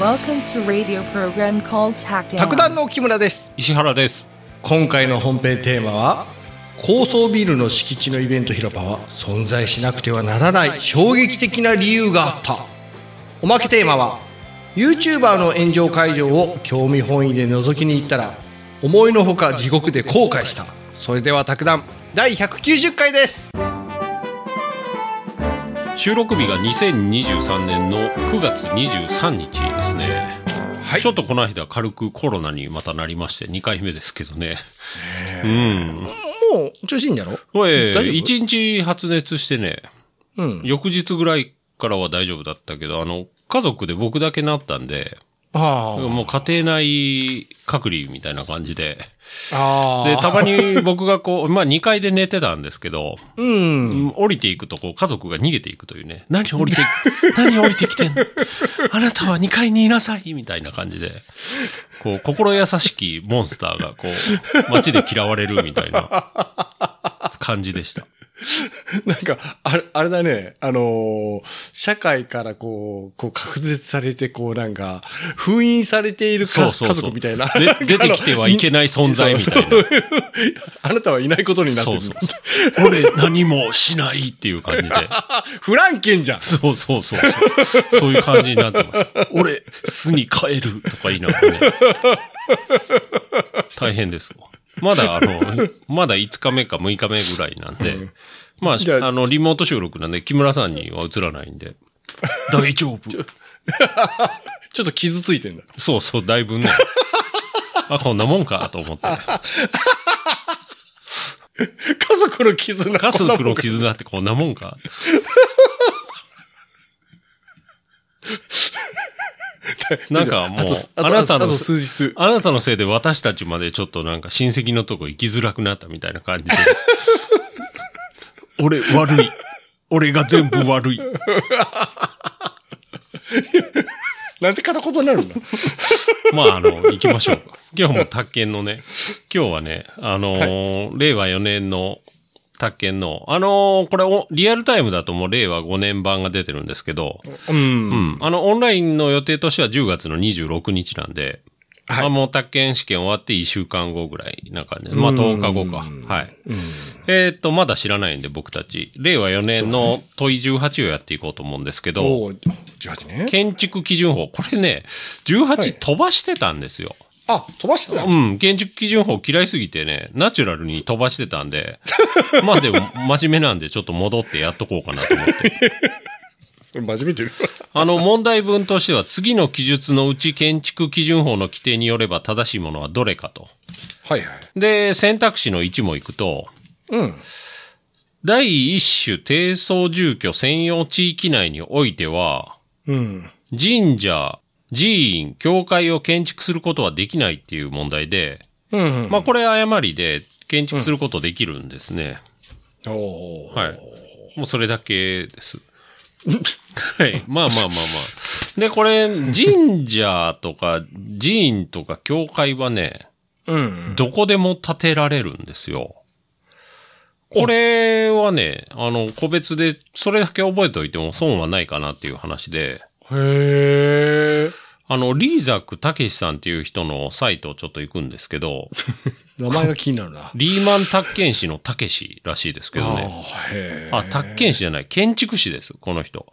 Welcome to radio program called Tackdown. 卓談の木村です石原です。今回の本編テーマは高層ビルの敷地のイベント広場は存在しなくてはならない衝撃的な理由があったおまけテーマは YouTuber の炎上会場を興味本位で覗きに行ったら思いのほか地獄で後悔したそれでは卓談第190回です収録日が2023年の9月23日ですね。はいちょっとこの間軽くコロナにまたなりまして2回目ですけどね。うん。もう調子いいんだろ？これ、大丈夫？1日発熱してね、うん翌日ぐらいからは大丈夫だったけど、あの、家族で僕だけなったんで、ああ。もう家庭内隔離みたいな感じで。あで、たまに僕がこう、まあ2階で寝てたんですけど、うん。うん降りていくとこう家族が逃げていくというね。何降りて、何降りてきてんの？あなたは2階にいなさいみたいな感じで、こう、心優しきモンスターがこう、街で嫌われるみたいな感じでした。なんか、あれ、あれだね、あのー社会からこう、こう、隔絶されて、こう、なんか、封印されているかそうそうそう。家族みたいな。で出てきてはいけない存在みたいな。そうそうあなたはいないことになってる。そうそうそう。俺何もしないっていう感じで。フランケンじゃんそうそうそうそう。そういう感じになってました。俺、巣に帰るとか言いながらね。大変ですわ。まだあの、まだ5日目か6日目ぐらいなんで、まあ、じゃああの、リモート収録なんで、木村さんには映らないんで、大丈夫。ちょっと傷ついてんだ。そうそう、だいぶね。あ、こんなもんかと思って。家族の絆。家族の絆ってこんなもんか？なんかもうあなたの数日。あなたのせいで私たちまでちょっとなんか親戚のとこ行きづらくなったみたいな感じで。俺悪い。俺が全部悪い。なんて片言になるんだ。まあ、あの、行きましょうか。今日も宅建のね、今日はね、あのー令和4年の宅建の、あのーこれおリアルタイムだともう令和5年版が出てるんですけど、うん。うん。あの、オンラインの予定としては10月の26日なんで、はいまあもう宅建試験終わって1週間後ぐらいなんかね。まあ10日後か。はい。えーっと、まだ知らないんで僕たち。令和4年の問い18をやっていこうと思うんですけど、おー18ね。建築基準法。これね、18飛ばしてたんですよ。あ、飛ばしてたうん、建築基準法嫌いすぎてね、ナチュラルに飛ばしてたんで、まあでも真面目なんでちょっと戻ってやっとこうかなと思って。真面目てる。あの、問題文としては、次の記述のうち建築基準法の規定によれば正しいものはどれかと。はいはい。で、選択肢の1もいくと、うん。第一種低層住居専用地域内においては、うん。神社、寺院、教会を建築することはできないっていう問題で、うん。まあこれ誤りで建築することできるんですね。おーはい。もうそれだけです。はい。まあまあまあまあ。で、これ、神社とか寺院とか教会はね、うん。どこでも建てられるんですよ。これはね、あの、個別で、それだけ覚えておいても損はないかなっていう話で、へえ。あの、リーザックたけしさんっていう人のサイトをちょっと行くんですけど、名前が気になるな。リーマン宅建士のたけしらしいですけどね。あーへあ、宅建士じゃない、建築士です、この人。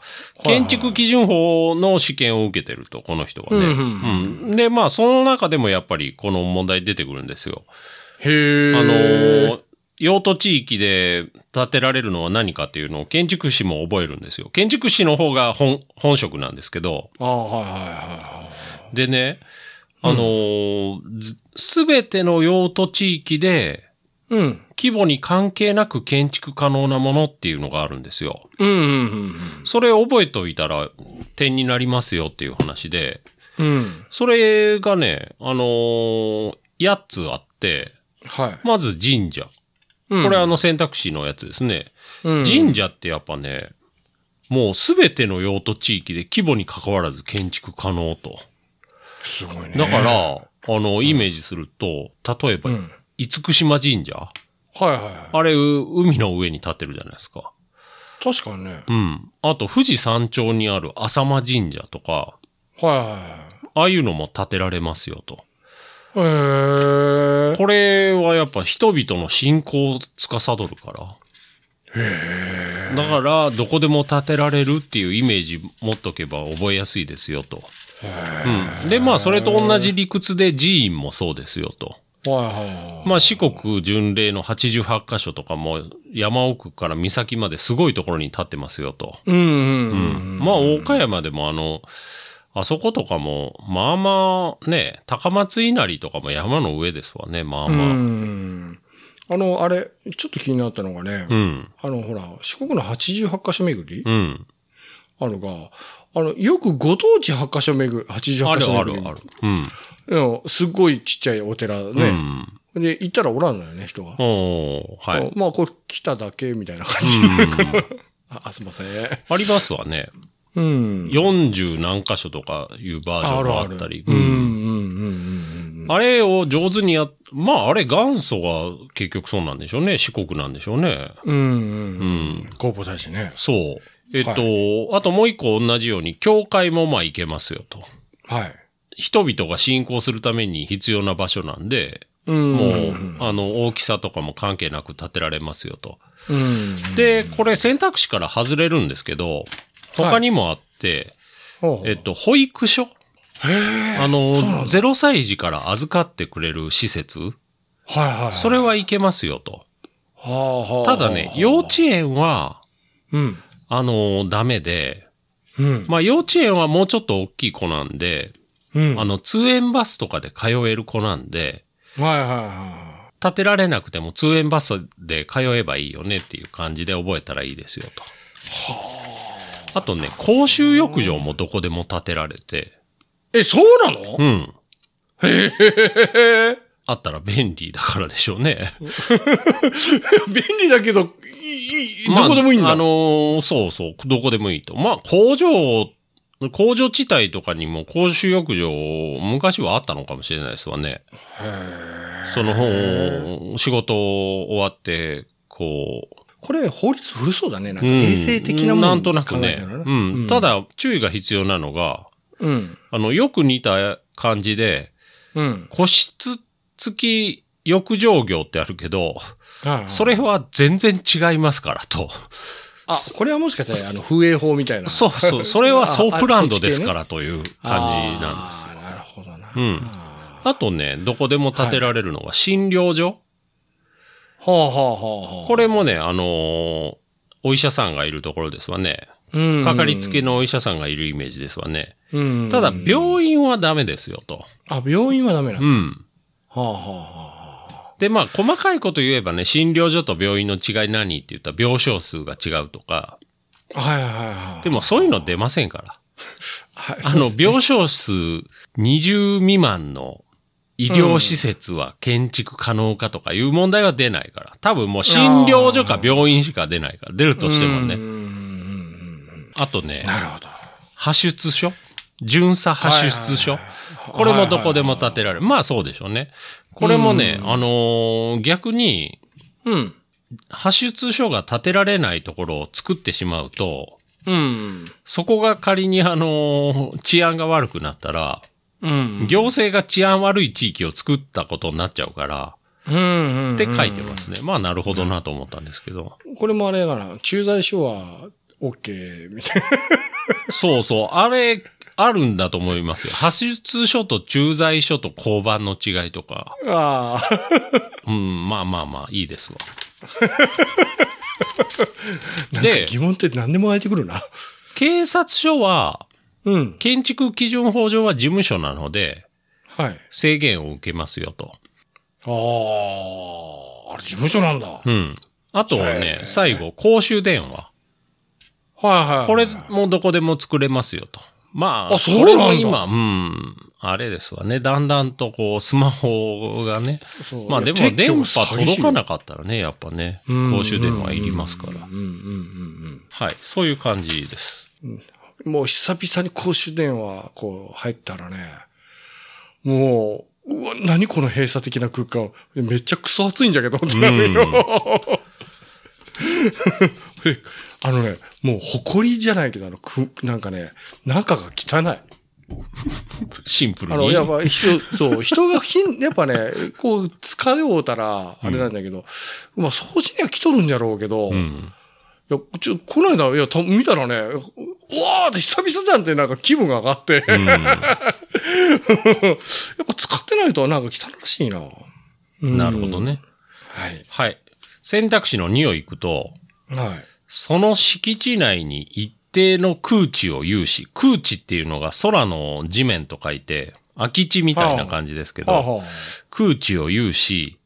建築基準法の試験を受けてると、この人はね。うんうんで、まあ、その中でもやっぱりこの問題出てくるんですよ。え。へえ。あのー用途地域で建てられるのは何かっていうのを建築士も覚えるんですよ。建築士の方が本、本職なんですけど、ああ、はいはいはでね、あのーすべての用途地域で。うん。規模に関係なく建築可能なものっていうのがあるんですよ。うんうんそれ覚えておいたら点になりますよっていう話で、うん。うん。それがね、あのー、8つあって、はい。まず神社。うんこれあの選択肢のやつですね。うん神社ってやっぱね、もうすべての用途地域で規模に関わらず建築可能と。すごいね。だから、あの、イメージすると、例えば、うん厳島神社？はいはいはあれ、う海の上に立ってるじゃないですか。い。確かにね。うん。あと、富士山頂にある浅間神社とか、はいはいはい。ああいうのも立てられますよと。へー。これはやっぱ人々の信仰を司るから。だから、どこでも建てられるっていうイメージ持っとけば覚えやすいですよと。うん。で、まあ、それと同じ理屈で寺院もそうですよと。まあ、四国巡礼の88カ所とかも山奥から岬まですごいところに立ってますよと。うんうんう。うんん。まあ、岡山でもあの、あそことかも、まあまあね、高松稲荷とかも山の上ですわね、まあうまあ。ん。あの、あれ、ちょっと気になったのがね、うん。あの、ほら、四国の88カ所巡り、うん。あるが、あの、よくご当地8カ所巡り、あ88カる所巡り。あるある。うん。うん。すっごいちっちゃいお寺うね。ん。で、行ったらおらんのよね、人が。おーはい。まあ、これ来ただけみたいな感じ。うん あ、あすいません。ありますわね。うん。40何箇所とかいうバージョンがあったり。うん、うん、うんうん、うん。あれを上手にやっ、まああれ元祖が結局そうなんでしょうね。四国なんでしょうね。うん、うん。ううん。大使ね。そう。えっと、あともう一個同じように、教会もまあ行けますよと。はい。人々が信仰するために必要な場所なんで、うん。もう、うんあの、大きさとかも関係なく建てられますよと。うん。で、これ選択肢から外れるんですけど、他にもあって、ほうえっと、保育所？あの、0歳児から預かってくれる施設？はいはい。それはいけますよと。はあはあ。ただね、幼稚園は、うん。あの、ダメで、うん。まあ幼稚園はもうちょっと大きい子なんで、うん。あの、通園バスとかで通える子なんで、はいはいは建てられなくても通園バスで通えばいいよねっていう感じで覚えたらいいですよと。あとね、公衆浴場もどこでも建てられて、い。え、そうなの？うん。へえ。あったら便利だからでしょうね。便利だけど、いい、まあどこでもいいんだ？あのーそうそう、どこでもいいと。まあ、工場、工場地帯とかにも公衆浴場、昔はあったのかもしれないですわね。その方、仕事終わって、こう、これ、法律古そうだね。なんか、うん衛生的なものなんとなくね。うん。た、だ、注意が必要なのが、うん。あの、よく似た感じで、うん。個室付き浴場業ってあるけど、はいはいそれは全然違いますからと。あ、これはもしかしたら、あの、風営法みたいな。そうそう、それはソープランドですかあらという感じなんですよ。あーなるほどな。うんああとね、どこでも建てられるのが診療所。ーはあはあはあはあ。これもね、あのーお医者さんがいるところですわね。うん、かかりつけのお医者さんがいるイメージですわね。うん。ただ、病院はダメですよと。あ、病院はダメなの、うん。はあはあはで、まあ、細かいこと言えばね、診療所と病院の違い何って言ったら病床数が違うとか。あ。はいはいはい。でも、そういうの出ませんから。はい、あの、病床数20未満の医療施設は建築可能かとかいう問題は出ないから。多分もう診療所か病院しか出ないから。出るとしてもね。あとねうん、なるほど。派出所？巡査派出所？これもどこでも建てられる。まあそうでしょうね。これもね、あのー逆に、うん。派出所が建てられないところを作ってしまうと、うん。そこが仮にあのー治安が悪くなったら、うん。行政が治安悪い地域を作ったことになっちゃうから、うんうん。って書いてますね。まあなるほどなと思ったんですけど。これもあれだな、駐在所は OK みたいな。そうそう。あれ、あるんだと思いますよ。派出所と駐在所と交番の違いとか。ああ。うん、まあまあまあ、いいですわ。で疑問って何でも湧いてくるな。警察署は、うん。建築基準法上は事務所なので、はい。制限を受けますよと。ああ、あれ事務所なんだ。はいうん。あとね、最後、公衆電話。はい。これもどこでも作れますよと。まあ、あそうなんだこれも今、うん、あれですわね。だんだんとこう、スマホがね。まあでも電が波届かなかったらね、やっぱね、公衆電話いりますから。うんうんうんはい。そういう感じです。うん。もう久々に公衆電話、こう、入ったらね、もう、うわ、何この閉鎖的な空間。めっちゃクソ暑いんじゃけど、ってなるよ。えあのね、もう埃じゃないけど、あの、く、なんかね、中が汚い。シンプルあの、に。やっぱ人、そう、人がひん、やっぱね、こう、疲れおうたら、あれなんだけど、まあ、掃除には来とるんじゃろうけど、いうん。や、ちょ、この間、いや、た見たらね、うわーって久々じゃんってなんか気分が上がって、うん。やっぱ使ってないとなんか汚らしいな。うんなるほど。ね。はい。はい。選択肢の2を行くと、はい。その敷地内に一定の空地を有し、空地っていうのが空の地面と書いて、空き地みたいな感じですけど、はあは空地を有し、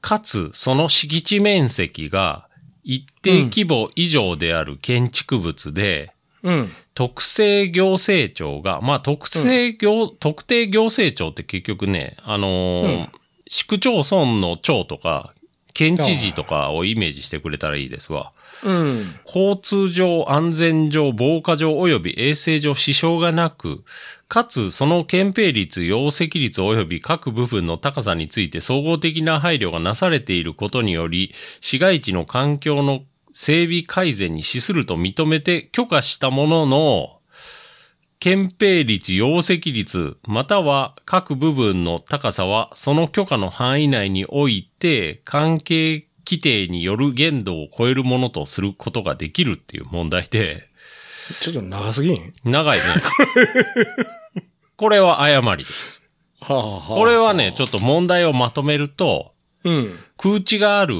かつその敷地面積が一定規模以上である建築物で、あ、うん。特定行政庁が、まあ、特定行、特定行政庁って結局ね、あのーうん市区町村の庁とか、県知事とかをイメージしてくれたらいいですわ。うん。交通上、安全上、防火上及び衛生上支障がなく、かつその憲兵率、容積率及び各部分の高さについて総合的な配慮がなされていることにより、市街地の環境の整備改善に資すると認めて許可したものの、憲兵率、容積率、または各部分の高さは、その許可の範囲内において、関係規定による限度を超えるものとすることができるっていう問題で、ちょっと長すぎん？長いね。これは誤りです。はあ、はこれはね、ちょっと問題をまとめると、うん。空地がある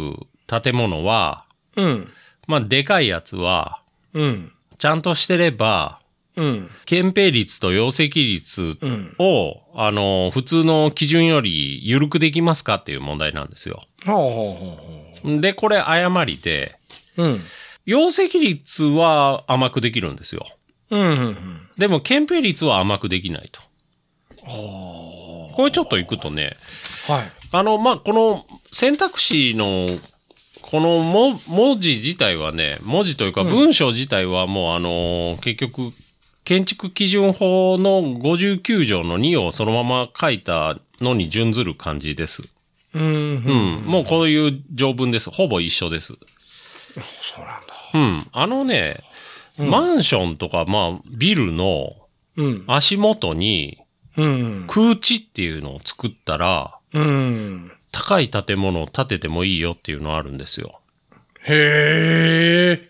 建物は、うん。まあ、でかいやつは、うん。ちゃんとしてれば、うん。憲兵率と容積率うん。を、あの、普通の基準より緩くできますかっていう問題なんですよ。はあ、はあ、はで、これ誤りで、あ。うん。容積率は甘くできるんですよ。うん。うん。でも、憲兵率は甘くできないと。これちょっと行くとね、はい。あの、まあ、この選択肢の、このも文字自体はね、文字というか文章自体はもうあの、結局、建築基準法の59条の2をそのまま書いたのに準ずる感じです。うん。ううん。ん。もうこういう条文です。ほぼ一緒です。そうなんだ。うん。あのね、マンションとか、まあ、ビルのうん。足元にうん。空地っていうのを作ったら、うん。高い建物を建ててもいいよっていうのあるんですよ。へえ。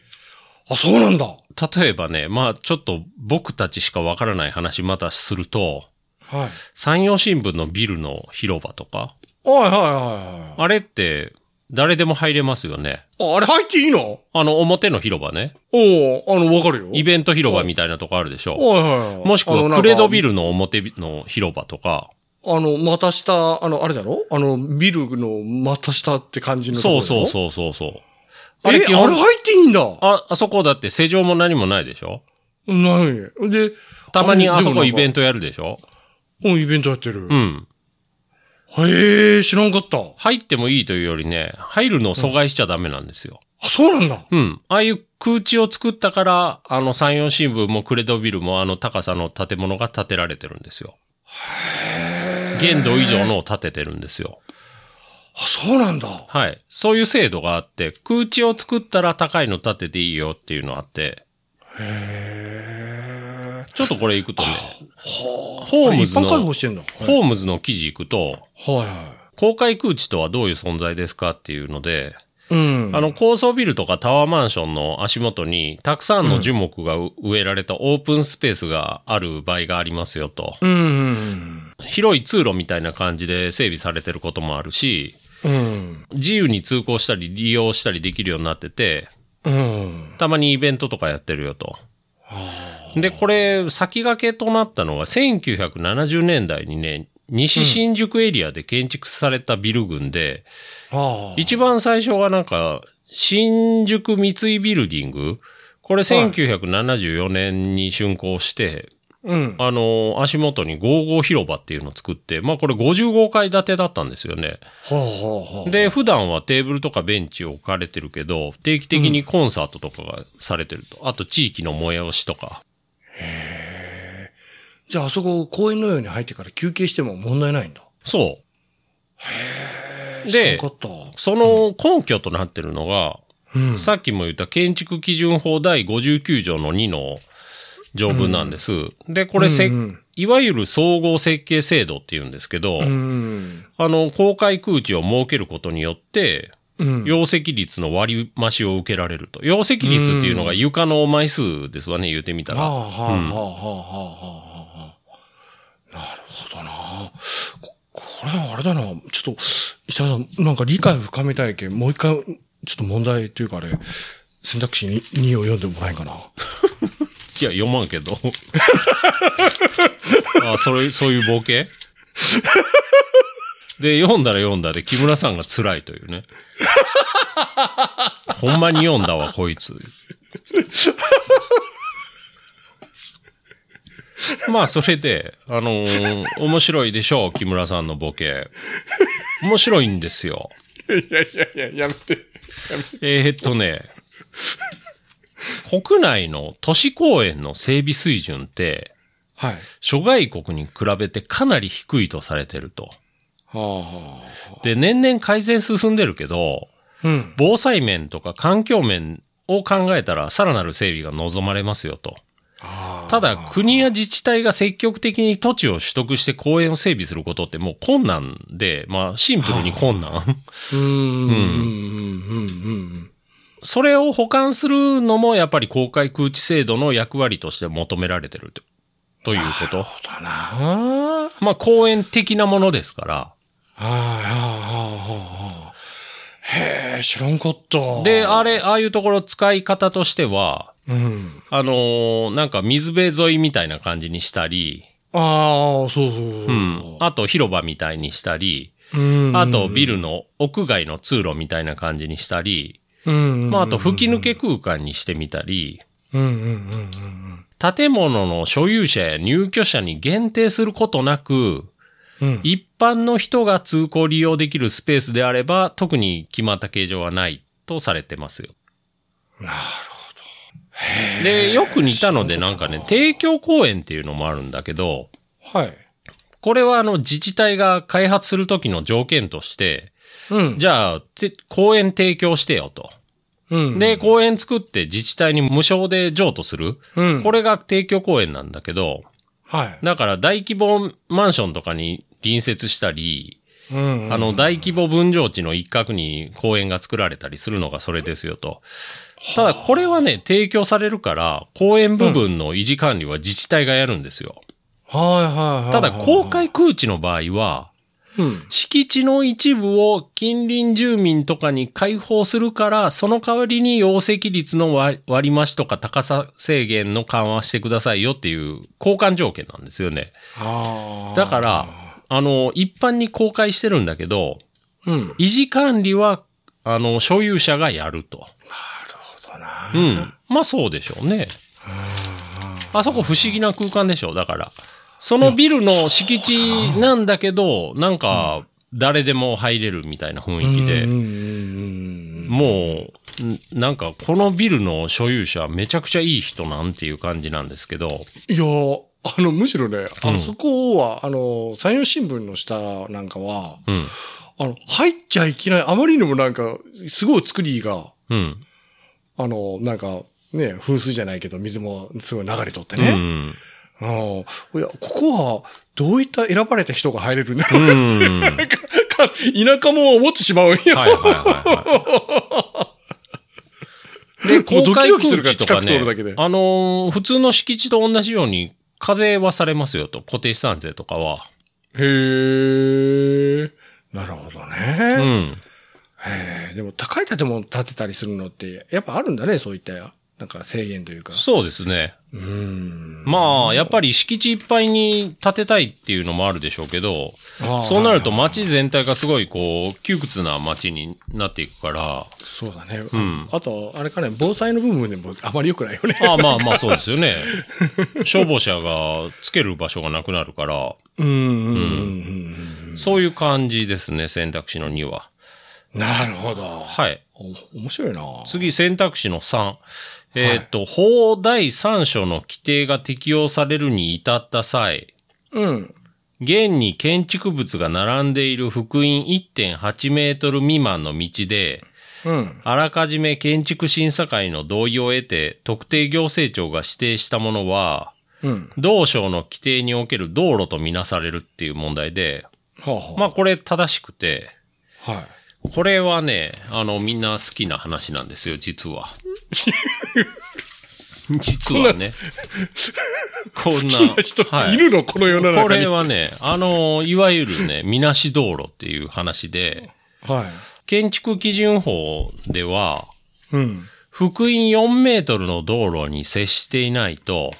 あ、そうなんだ。例えばね、まあちょっと僕たちしかわからない話またすると、はい。山陽新聞のビルの広場とか、はいはいはあれって誰でも入れますよね。いはい。あ、あれ入っていいの？あの表の広場ね。おおあの、わかるよ。イベント広場みたいなとこあるでしょ。はいはいはい。もしくはクレドビルの表の広場とか。あの、股下、あの、あれだろ？あの、ビルの股下って感じのとこそうろ？そうそうそうそう。あれ、あれ入っていいんだ？あ、あそこだって施錠も何もないでしょ？ない。で、たまにあそこイベント。トやるでしょ？うん、イベントやってる。うん。へえ、知らんかった。入ってもいいというよりね、入るのを阻害しちゃダメなんですよ。あ、そうなんだ。うん。ああいう空地を作ったから、あの山陽新聞もクレドビルもあの高さの建物が建てられてるんですよ。限度以上のを建ててるんですよ。あ、そうなんだ。はい。そういう制度があって、空地を作ったら高いの建てていいよっていうのあって、へえ。ちょっとこれ行くとね、はあ。ホームズのホームズの記事行くと、はいはい。公開空地とはどういう存在ですかっていうので、うん。あの、高層ビルとかタワーマンションの足元に、たくさんの樹木がう植えられたオープンスペースがある場合がありますよと。広い通路みたいな感じで整備されてることもあるし。自由に通行したり利用したりできるようになってて、うん。たまにイベントとかやってるよと。で、これ、先駆けとなったのが1970年代にね、西新宿エリアで建築されたビル群で。一番最初がなんか、新宿三井ビルディングこれ1974年に竣工して、うん。あの、足元に55広場っていうのを作って、まあこれ55階建てだったんですよね。はあはあはあ。で、普段はテーブルとかベンチ置かれてるけど、定期的にコンサートとかがされてると。あと地域の催しとか。じゃああそこ公園のように入ってから休憩しても問題ないんだ。そう。知らんで。その根拠となってるのが、うん。さっきも言った建築基準法第59条の2の条文なんです。で、これせ、うんいわゆる総合設計制度っていうんですけど、うん。あの、公開空地を設けることによって、うん。容積率の割増しを受けられると。容積率っていうのが床の枚数ですわね、言うてみたら。なるほどな。これはあれだな。ちょっと、石田さん、なんか理解深めたいけん、もう一回、ちょっと問題というかあれ、選択肢に2を読んでもらえんかな。いや、読まんけど。あ、それ、そういうボケで、読んだら読んだで、木村さんが辛いというね。ほんまに読んだわ、こいつ。まあ、それで、あのー面白いでしょう、木村さんのボケ。面白いんですよ。いやいやいや、やめて。えーっとね、国内の都市公園の整備水準って、はい。諸外国に比べてかなり低いとされてると。はあはで、年々改善進んでるけど、あ。うん。防災面とか環境面を考えたらさらなる整備が望まれますよと。あただ、国や自治体が積極的に土地を取得して公園を整備することってもう困難で、まあシンプルに困難。うーん。うん。うん。うん。それを補完するのもやっぱり公開空地制度の役割として求められてるとということ。だなまあ公園的なものですから。はいはいはいはいはい。へえ、知らんかった。で、あれ、ああいうところ使い方としては、うん。あのーなんか水辺沿いみたいな感じにしたり、ああ、そうそうそう。うん。あと広場みたいにしたり、うんあとビルの屋外の通路みたいな感じにしたり、うん。まああと吹き抜け空間にしてみたり、うんうんうんうん建物の所有者や入居者に限定することなく、うん。一般の人が通行利用できるスペースであれば、特に決まった形状はないとされてますよ。なるで、よく似たのでなんかね、提供公園っていうのもあるんだけど。はい。これはあの自治体が開発するときの条件として、うん。じゃあ、て公園提供してよと。うん。で、公園作って自治体に無償で譲渡する。うん。これが提供公園なんだけど、はい。だから大規模マンションとかに隣接したり、うん。あの大規模分譲地の一角に公園が作られたりするのがそれですよと。ただこれはね、提供されるから、公園部分の維持管理は自治体がやるんですよ。はいはいはい。ただ公。開空地の場合は、うん。敷地の一部を近隣住民とかに開放するから、その代わりに容積率の割割増しとか高さ制限の緩和してくださいよっていう交換条件なんですよね。だから、あの、一般に公開してるんだけど、うん。維持管理は、あの、所有者がやると。な。うん。まあそうでしょうね。あそこ不思議な空間でしょだから。そのビルの敷地なんだけど、なんか、誰でも入れるみたいな雰囲気でうんう、んうんもう、んなんかこのビルの所有者めちゃくちゃいい人なんていう感じなんですけど、いや、あの、むしろね、あそこは、あの、山陽新聞の下なんかは、うん。あの、入っちゃいけない、あまりにもなんか、すごい作りが、うん。あの、なんか、ね、噴水じゃないけど、水もすごい流れとってうね。ん。あのいや、ここは、どういった選ばれた人が入れるんだろううん。はいか田舎も思ってしまうんや。はいはいはい。で、もうドキ公開空地とかね近く通るだけで、あのー普通の敷地と同じように課税はされますよと、固定資産税とかは。へえ。なるほどうね。ん。へえでも高い建物建てたりするのって、やっぱあるんだね、そういった、なんか制限というか。そうですね。うーん。まあ、やっぱり敷地いっぱいに建てたいっていうのもあるでしょうけど、そうなると街全体がすごいこう、窮屈な街になっていくから、そうだね。んあと、あれかね、防災の部分でもあまり良くないよね。ああまあまあそうですよね。消防車がつける場所がなくなるから、うんうんうんうんそういう感じですね、選択肢の2は。うん。なるほど。はい。お面白いな。次、選択肢の3。えっ、と、法第3章の規定が適用されるに至った際、うん。現に建築物が並んでいる幅員1.8メートル未満の道で、うん。あらかじめ建築審査会の同意を得て、特定行政庁が指定したものは、うん。同省の規定における道路とみなされるっていう問題で、はあ、はまあこれ正しくて、あ、はい。これはね、あの、みんな好きな話なんですよ、実は。実はね。こんな。好きな人はいるの？この世の中に。これはね、あの、いわゆるね、みなし道路っていう話で、は建築基準法では、い。うん。福音4メートルの道路に接していないと、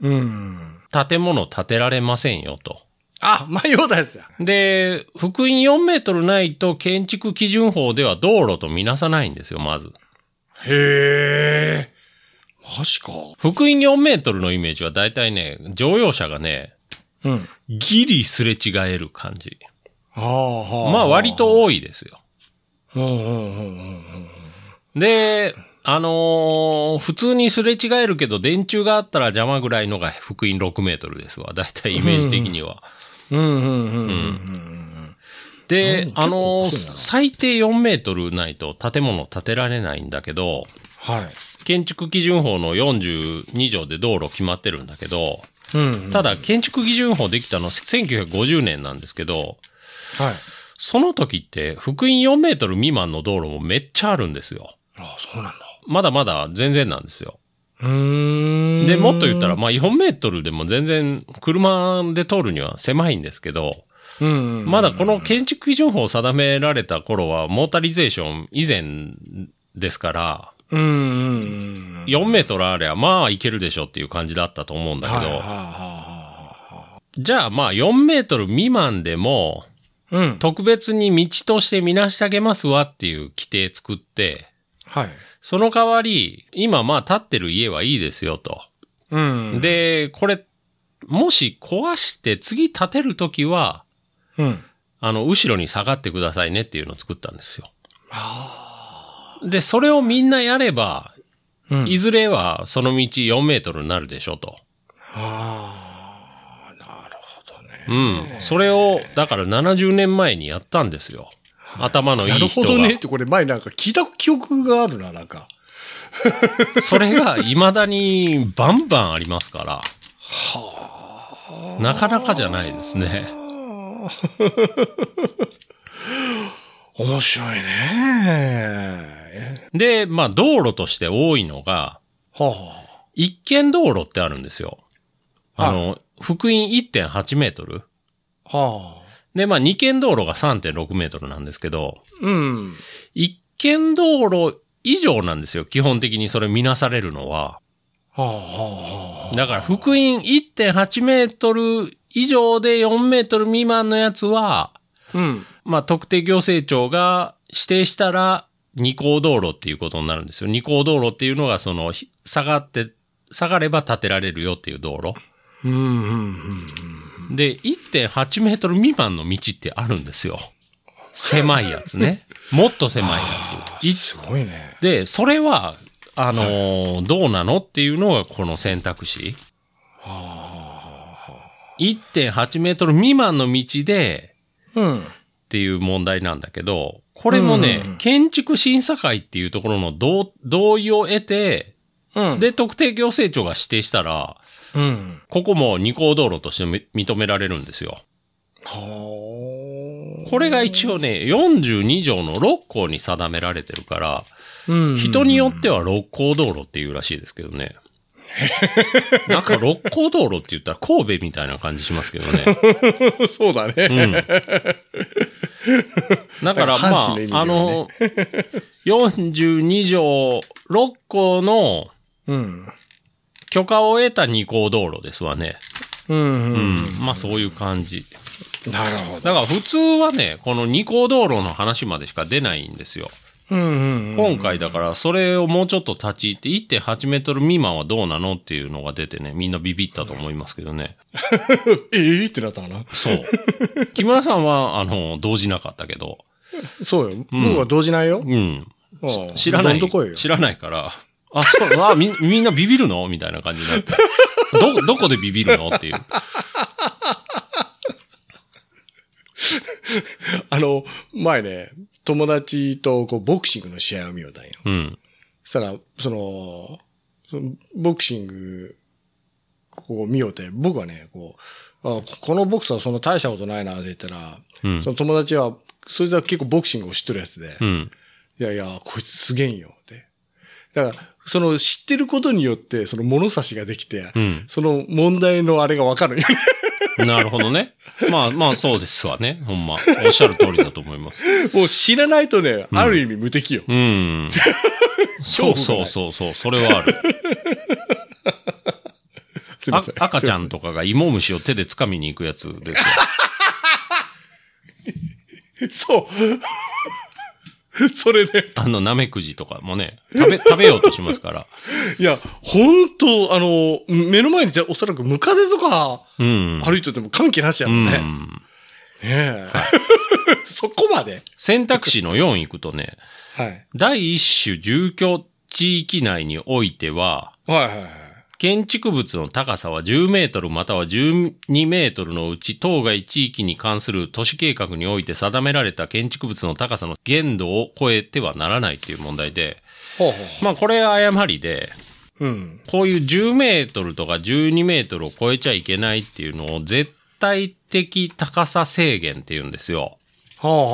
うん。建物建てられませんよと。あ、迷うたやつや。で、福音4メートルないと建築基準法では道路とみなさないんですよ、まず。へえ。マジか。福音4メートルのイメージはだいたいね、乗用車がね、うん。ギリすれ違える感じ。はあ、はあ。まあ割と多いですよ。うんうんうんうんで、あのー普通にすれ違えるけど電柱があったら邪魔ぐらいのが福音6メートルですわ。だいたいイメージ的には。うん。うんうんうんうんで、うんあの最低4メートルないと建物建てられないんだけど、はい。建築基準法の42条で道路決まってるんだけど、うん。ただ建築基準法できたの1950年なんですけど、はい。その時って福音4メートル未満の道路もめっちゃあるんですよ。あそうなんだ。まだまだ全然なんですよ。で、もっと言ったら、まあ4メートルでも全然車で通るには狭いんですけど、うんうん。まだこの建築基準法を定められた頃はモータリゼーション以前ですから、うんうんうん。4メートルあればまあいけるでしょっていう感じだったと思うんだけど、はいはいはじゃあまあ4メートル未満でも。特別に道として見なしてあげますわっていう規定作って、はい。その代わり、今まあ建ってる家はいいですよと。うん。、で、これ、もし壊して次建てるときは、うん。あの、後ろに下がってくださいねっていうのを作ったんですよ。で、それをみんなやれば、うん。いずれはその道4メートルになるでしょと。ああ、なるほどね。うん。それを、だから70年前にやったんですよ。頭のいないる人が。ほどねって、これ前なんか聞いた記憶があるな、なんか。それが未だにバンバンありますから。なかなかじゃないですね。面白いね。で、まあ道路として多いのが、はあ。一見道路ってあるんですよ。あの、福音1.8メートル。はあ。で、まあ二見道路が3.6メートルなんですけど、うん。一見道路以上なんですよ。基本的にそれ見なされるのは。はあ、はだから福音1.8メートル以上で4メートル未満のやつは、あ。うん。まあ特定行政庁が指定したら二項道路っていうことになるんですよ。二項道路っていうのがその、ひ下がって、下がれば建てられるよっていう道路。うん、うん、うん。で、1.8メートル未満の道ってあるんですよ。狭いやつね。もっと狭いやつ。いすごいね。で、それは、あのーどうなのっていうのがこの選択肢。1.8メートル未満の道でうん。っていう問題なんだけど、これもね、うん建築審査会っていうところの同同意を得て、うん。、で、特定行政庁が指定したら、うん。ここも二項道路としてみ認められるんですよ。はこれが一応ね、42条の6項に定められてるから、あ。うん人によっては六甲道路っていうらしいですけどね。なんか六甲道路って言ったら神戸みたいな感じしますけどね。そうだね。うん。だからまあ阪神のイメージ、がねあの、42条6項のうん。許可を得た二項道路ですわね。うん。ううん。ん。まあそういう感じ。なるほど。だから普通はね、この二項道路の話までしか出ないんですよ。うんうん。今回だから、それをもうちょっと立ち入って1.8メートル未満はどうなのっていうのが出てね、みんなビビったと思いますけどね。ええってなったかな？そう。木村さんは、あの、動じなかったけど、そうよ。僕は動じないよ。うん。うん知らない。知らないから、あ、そう、あ、み、みんなビビるの？みたいな感じになって。ど、どこでビビるの？っていう。あの、前ね、友達とこうボクシングの試合を見ようたんよ。うん。そしたら、その、そのボクシングこう見ようて、僕はね、こう、あここのボクサーそんな大したことないなって言ったら、うんその友達は、そいつは結構ボクシングを知ってるやつで、うん。いやいや、こいつすげえんよって。だから、その知ってることによって、その物差しができて、うん。その問題のあれがわかるよね。なるほどね。まあまあそうですわね。ほんま。おっしゃる通りだと思います。もう知らないとね、ある意味無敵よ。うん。そうそうそうそう。それはある。あすいません。赤ちゃんとかが芋虫を手で掴みに行くやつですよ。そう。それね。あの、ナメクジとかもね、食べ、食べようとしますから。いや、本当あの、目の前におそらくムカデとかうん。歩いてても関係なしやもんね。ねうん。え。そこまで選択肢の4行くとね、はい。第一種住居地域内においては、はいはいはい。建築物の高さは10メートルまたは12メートルのうち当該地域に関する都市計画において定められた建築物の高さの限度を超えてはならないっていう問題で、ほうほう。まあこれは誤りで、うん。こういう10メートルとか12メートルを超えちゃいけないっていうのを絶対的高さ制限って言うんですよ。はあはあ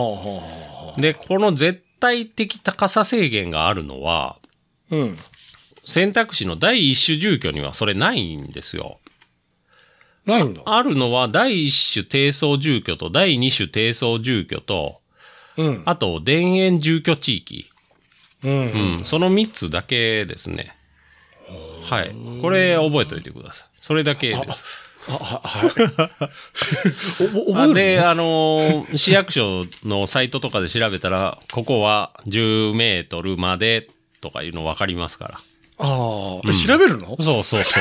はあ。で、この絶対的高さ制限があるのは、うん。選択肢の第一種住居にはそれないんですよ。ないんだ。あるのは第一種低層住居と第二種低層住居と、うん。あと田園住居地域。うん。うん、その三つだけですね。はい。これ覚えておいてください。それだけです。あ、ははい。覚えるで、あのー市役所のサイトとかで調べたら、ここは10メートルまでとかいうの分かりますから。ああ、調べるの？そうそうそうそ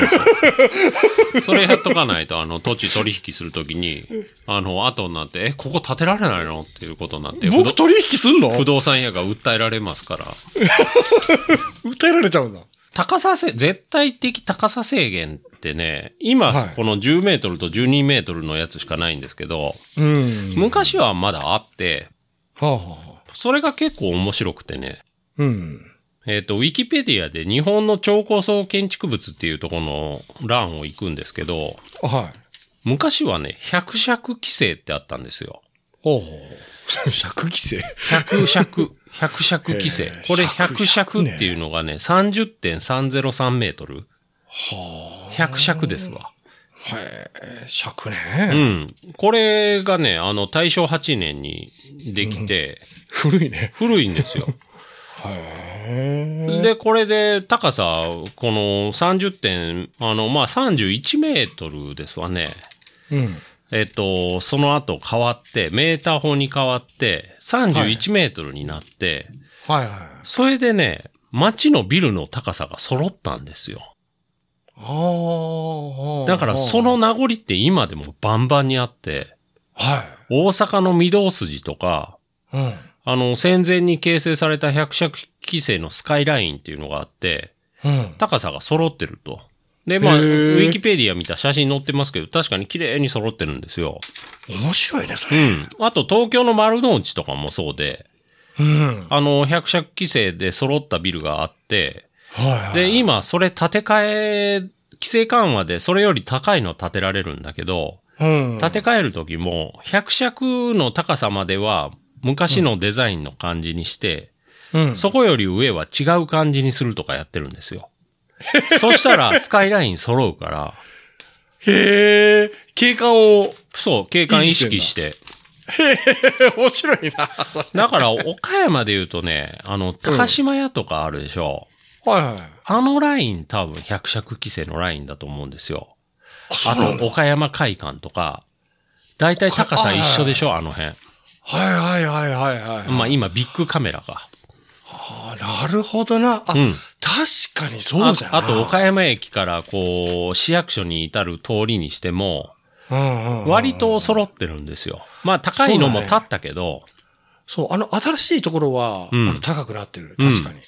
う。それやっとかないと、あの、土地取引するときに、あの、後になって、え、ここ建てられないの？っていうことになって、不動僕取引すんの？不動産屋が訴えられますから。訴えられちゃうんだ。高させ、絶対的高さ制限ってね、今、はいこの10メートルと12メートルのやつしかないんですけど、うん。昔はまだあって、はあはあ。それが結構面白くてね、うん。えっ、と、ウィキペディアで日本の超高層建築物っていうところの欄を行くんですけど、はい。昔はね、百尺規制ってあったんですよ。ほう。尺規制？百尺、百尺規制。これ尺百尺っていうのがね、30.303メートル。は百尺ですわ。あ。はい。尺うね。ん。これがね、あの、大正8年にできて、古いね。古いんですよ。へえ。で、これで高さ、この30点、あの、まあ、31メートルですわね。うん。えっと、その後変わって、メーター法に変わって、31メートルになって、はいはい。それでね、街のビルの高さが揃ったんですよ。ああ。だからその、名残って今でもバンバンにあって、は大阪の御堂筋とか、い。うん。あの、戦前に形成された百尺規制のスカイラインっていうのがあって、うん。高さが揃ってると。で、まあ、ウィキペディア見た写真載ってますけど、確かに綺麗に揃ってるんですよ。面白いね、そうれ。ん。あと、東京の丸の内とかもそうで、うん。あの、百尺規制で揃ったビルがあって、はいはい。で、今、それ建て替え、規制緩和でそれより高いの建てられるんだけど、うん。建て替える時も、百尺の高さまでは昔のデザインの感じにして、うん。そこより上は違う感じにするとかやってるんですよ。そしたら、スカイライン揃うから、へえ、景観を、そう、景観意識して。面白いな。だから、岡山で言うとね、あの、高島屋とかあるでしょ。はいはい。あのライン多分百尺規制のラインだと思うんですよ。あ、そあと、岡山会館とか、だいたい高さ一緒でしょ、あの辺。はいはいはいはいはい。まあ今、ビッグカメラが。あなるほどな。あ、うん確かにそうじゃなああと、岡山駅から、こう、市役所に至る通りにしても、うんうんうん割と揃ってるんですよ。まあ、高いのも立ったけど、そう、あの、新しいところは、うん高くなってる。うん確かに。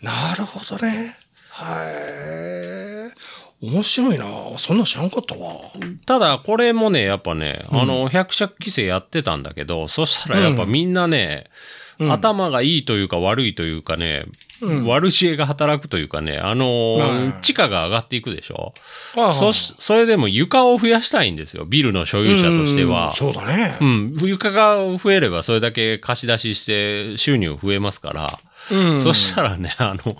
なるほどね。はい。面白いな。そんなん知らんかったわ。ただ、これもね、やっぱね、あの、百尺規制やってたんだけど、そしたらやっぱみんなね、うん頭がいいというか悪いというかね、悪知恵が働くというかね、あのーうん地価が上がっていくでしょ。そし、それでも床を増やしたいんですよ、ビルの所有者としてはうん。そうだねう。ん、床が増えればそれだけ貸し出しして収入増えますから、うんそしたらね、あの、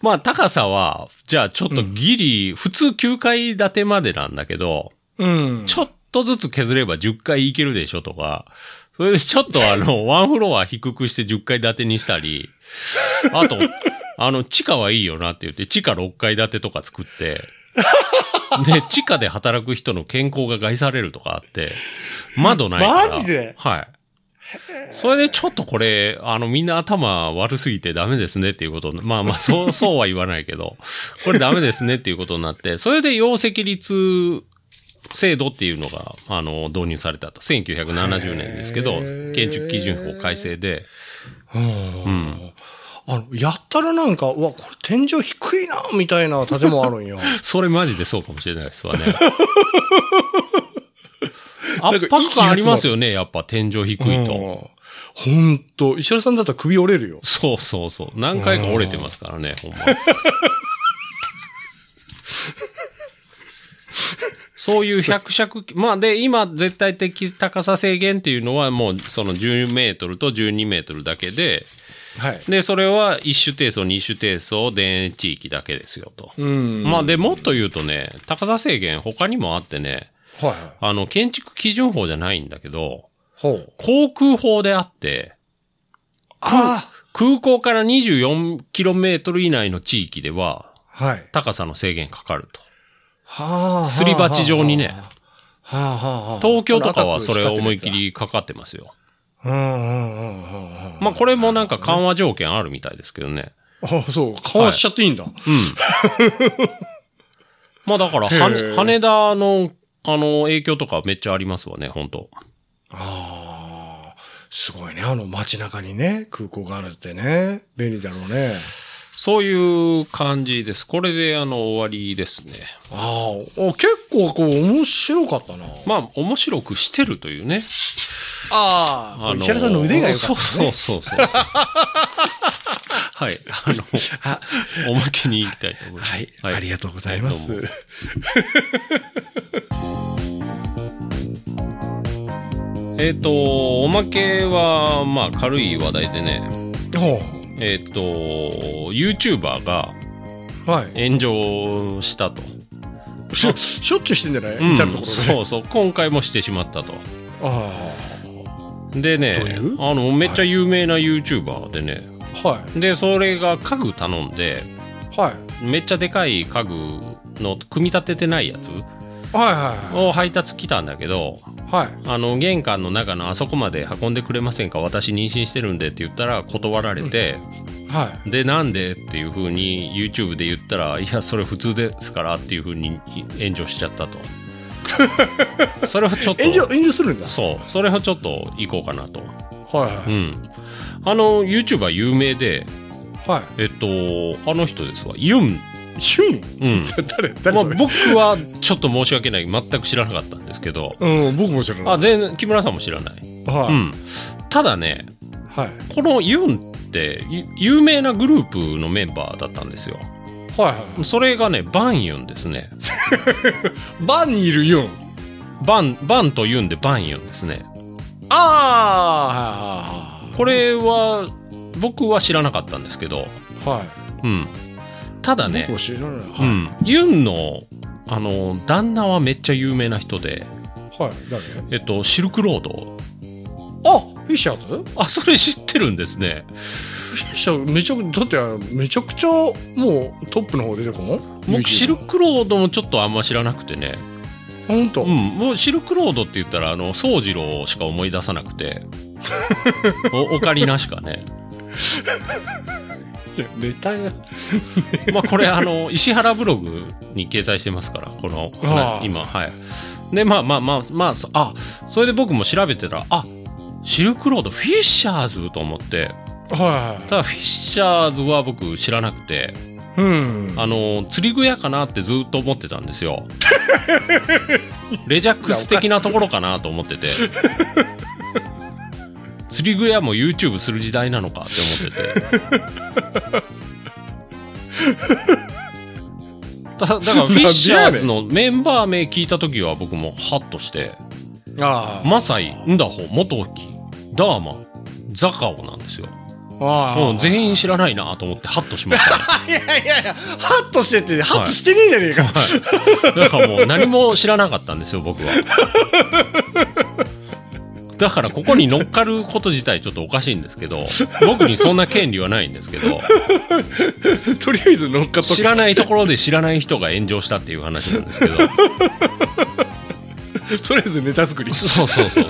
まあ高さは、じゃあちょっとギリ、普通9階建てまでなんだけど、うん。ちょっとずつ削れば10階いけるでしょとか、それでちょっとあの、ワンフロア低くして10階建てにしたり、あと、あの、地下はいいよなって言って、地下6階建てとか作って、で、地下で働く人の健康が害されるとかあって、窓ないから。マジで？はい。それでちょっとこれ、あの、みんな頭悪すぎてダメですねっていうことにまあまあ、そう、そうは言わないけど、これダメですねっていうことになって、それで容積率制度っていうのが、あの、導入されたと。1970年ですけど、建築基準法改正で、うん。あの、やったらなんか、うわ、これ天井低いな、みたいな建物あるんよ。それマジでそうかもしれないですわね。圧迫感ありますよね、やっぱ天井低いと。うんほんと、石原さんだったら首折れるよ。そうそうそう。何回か折れてますからね、ほんま。そういう百尺、まあで、今絶対的高さ制限っていうのはもうその10メートルと12メートルだけで、はい。で、それは一種低層、二種低層、田園地域だけですよと。うん。まあで、もっと言うとね、高さ制限他にもあってね、はいはい。あの、建築基準法じゃないんだけど。航空法であって、あ空港から 24km 以内の地域では、あはい。高さの制限かかると。はあ。すり鉢状にね。はあはあはあ。東京とかはそれ思いっき。りかかってますよ。まあこれもなんか緩和条件あるみたいですけどね。あそう、緩和しちゃっていいんだ。うん。まあだから、へ羽え羽田の、あの、影響とかめっちゃありますわね、本当ああ、すごいね。あの街中にね、空港があるってね。便利だろうね。そういう感じです。これで、あの、終わりですね。ああ、お結構こう面白かったな。まあ、面白くしてるというね。ああ、石原さんの腕が良かった、ね。そうそうそうそう。はい。あの、おまけに行きたいと思います。はい、ありがとうございます。えっ、と、おまけは、まあ、軽い話題でね、ほえっ、と、YouTuber がうはい。炎上したと。しょ、しょっちゅうしてんじゃない、うん至るところで。そうそう、今回もしてしまったと。あでねあの、めっちゃ有名な YouTuber でね、あ。はい。で、それが家具頼んで、はい。めっちゃでかい家具の組み立ててないやつはいはいを配達来たんだけど、はい。はい。あの、玄関の中のあそこまで運んでくれませんか私妊娠してるんでって言ったら断られて、はい。で、なんでっていう風に YouTube で言ったら、いや、それ普通ですからっていう風に炎上しちゃったと。それをちょっと、炎上、炎上するんだ。そう、それをちょっと行こうかなと。はいうはい。ん。あの、YouTuber 有名で、はい。えっと、あの人ですわ、ユン。シュン？うん。誰誰まあ、それ、僕はちょっと申し訳ない。全く知らなかったんですけど。うん、僕も知らない。あ、全然、木村さんも知らない。はい。うん。ただね、はい。このユンって、ゆ有名なグループのメンバーだったんですよ。はいはい。それがね、バンユンですね。バンにいるユン？バン、バンとユンでバンユンですね。あこれは、僕は知らなかったんですけど、あ、はい。はい。うん。ただね僕、も知らない。はい。うん。ユンの、あの、旦那はめっちゃ有名な人で、はい。誰？えっと、シルクロード。あフィッシャーズ？フあ、それ知ってるんですね。ィッシャーめちゃくだってめちゃくちゃもうトップの方出てこん？僕、シルクロードもちょっとあんま知らなくてね。ほんと、うん、もうシルクロードって言ったら、あの、宗次郎しか思い出さなくて。お、オカリナしかね。ネタがまあ、これ、あの、石原ブログに掲載してますから、この、今、はい。で、まあまあまあ、まあ、そあ、それで僕も調べてたら、あ、シルクロード、フィッシャーズと思って、はただフィッシャーズは僕知らなくて、いうんあの、釣り具屋かなってずっと思ってたんですよ。レジャックス的なところかなと思ってて。釣り具屋も YouTube する時代なのか？って思ってて。だだから、フィッシャーズのメンバー名聞いた時は僕もハッとして、あマサイ、ンダホ、モトキ、ダーマ、ザカオなんですよ。もう全員知らないなと思ってハッとしましたね。いやいやいや、ハッとしてって、ハッとしてねえじゃねえか。はい。だからもう何も知らなかったんですよ、僕は。だからここに乗っかること自体ちょっとおかしいんですけど、僕にそんな権利はないんですけど、とりあえず乗っかっと知らないところで知らない人が炎上したっていう話なんですけど、とりあえずネタ作り。そうそうそうそう。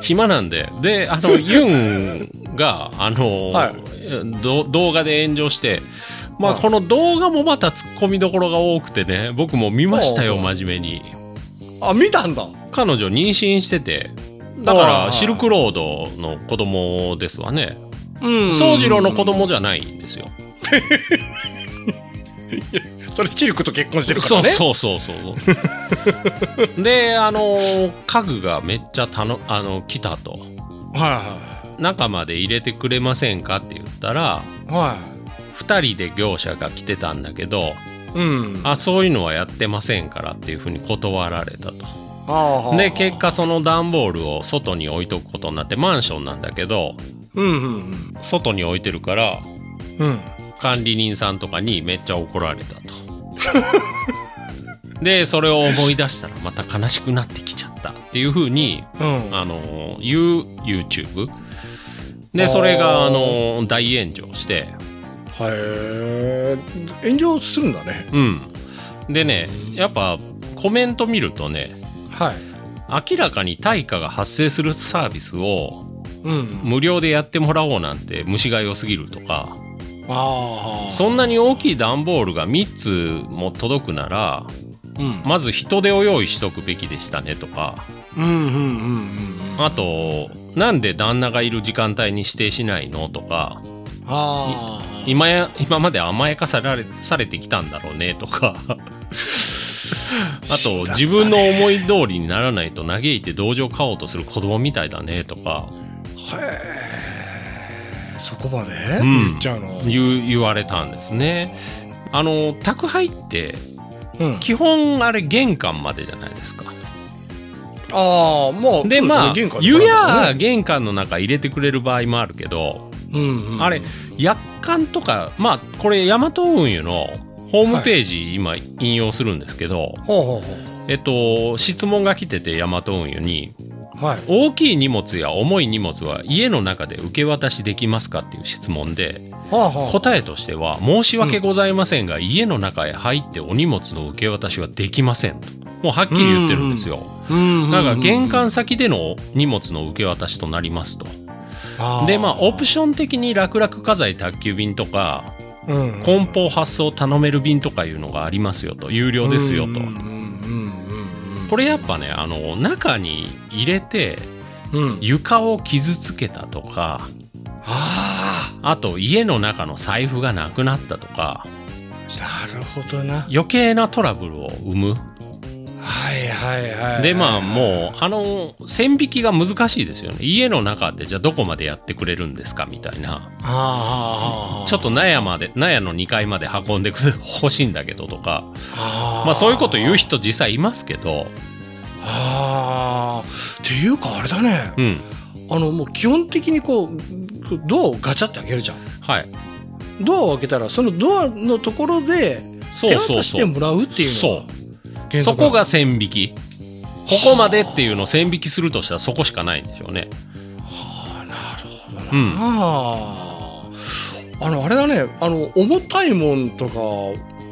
暇なんで。で、あの、ユンが、あの、はいど動画で炎上して、まあ、はいこの動画もまた突っ込みどころが多くてね、僕も見ましたよ、ほうほ真面目に。あ、見たんだ。彼女妊娠してて、だかあら、ーシルクロードの子供ですわね。うん宗次郎の子供じゃないんですよ。それチルクと結婚してるかそうらね。そうそうそうそう。で、あの、家具がめっちゃたの、あの、来たと。はいは中まで入れてくれませんかって言ったら、い。は2人で業者が来てたんだけど、い。うん。あ、そういうのはやってませんからっていうふうに断られたと。で、結。果その段ボールを外に置いとくことになって、マンションなんだけど、うんうん外に置いてるから、うん。うん。管理人さんとかにめっちゃ怒られたと。で、それを思い出したらまた悲しくなってきちゃったっていうふうに、うん。あのー、言う YouTube。で、それが、あのー、大炎上して、はい。炎上するんだね。うん。でね、やっぱコメント見るとね、はい。明らかに対価が発生するサービスをうん。無料でやってもらおうなんて虫が良すぎるとか、ああ。そんなに大きい段ボールが3つも届くなら、うん。まず人手を用意しとくべきでしたねとか、うんうんうんうんうん。あと、なんで旦那がいる時間帯に指定しないのとか、ああ。今や、今まで甘やかされされてきたんだろうねとか、あと、自分の思い通りにならないと嘆いて同情を買おうとする子供みたいだねとか、へえ。そこまで？ん言っちゃうの？言う言われたんですね。あの、宅配って、うん。基本あれ玄関までじゃないですか。ああ、まあ。で、まあ、湯や玄関の中入れてくれる場合もあるけど、うんうん。あれ、約款とか、まあ、これ、ヤマト運輸のホームページ、今、引用するんですけど、えっと、質問が来てて、ヤマト運輸に、う。はい。大きい荷物や重い荷物は家の中で受け渡しできますかっていう質問で、はあはあ。答えとしては、申し訳ございませんが、家の中へ入ってお荷物の受け渡しはできませんと。もうはっきり言ってるんですよ。うんうんうんだから玄関先での荷物の受け渡しとなりますと。で、まあ、オプション的に楽々家財宅急便とか、うん梱包発送頼める便とかいうのがありますよと。有料ですよとこれやっぱね、あの、中に入れて。床を傷つけたとか、ああと家の中の財布がなくなったとか、あ、なるほどな。余計なトラブルを生む。はいはいはい。で、まあもう、あの、線引きが難しいですよね。家の中でじゃあどこまでやってくれるんですかみたいな。はあはあはあ。ちょっと納屋まで、納屋の2階まで運んでくれ 欲しいんだけどとか。あー、まあそういうこと言う人実際いますけど、ああ。っていうかあれだね。うん。あの、もう基本的にこう、ドアをガチャって開けるじゃん。はい。ドアを開けたら、そのドアのところで手。渡してもらうっていうのそがう。そこが線引き。ここまでっていうのを線引きするとしたらそこしかないんでしょうね。あなるほどな。うんあーあの、あれだね、あの、重たいもんとか、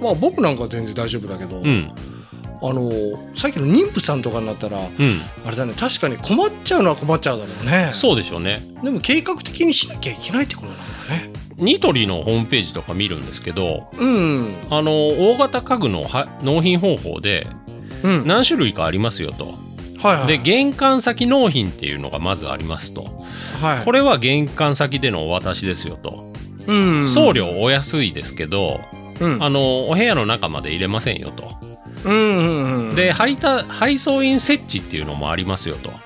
まあ僕なんかは全然大丈夫だけど、うん。あの、さっきの妊婦さんとかになったら、うん。あれだね、確かに困っちゃうのは困っちゃうだろうね。そうでしょうね。でも計画的にしなきゃいけないってことなんだね。ニトリのホームページとか見るんですけど、うん。あの、大型家具のは納品方法でうん。何種類かありますよと。はいはい。で、玄関先納品っていうのがまずありますと。はい。これは玄関先でのお渡しですよと。うん。送料お安いですけど、うん。あの、お部屋の中まで入れませんよと。うんうんうん。で、配達、配送員設置っていうのもありますよと。はい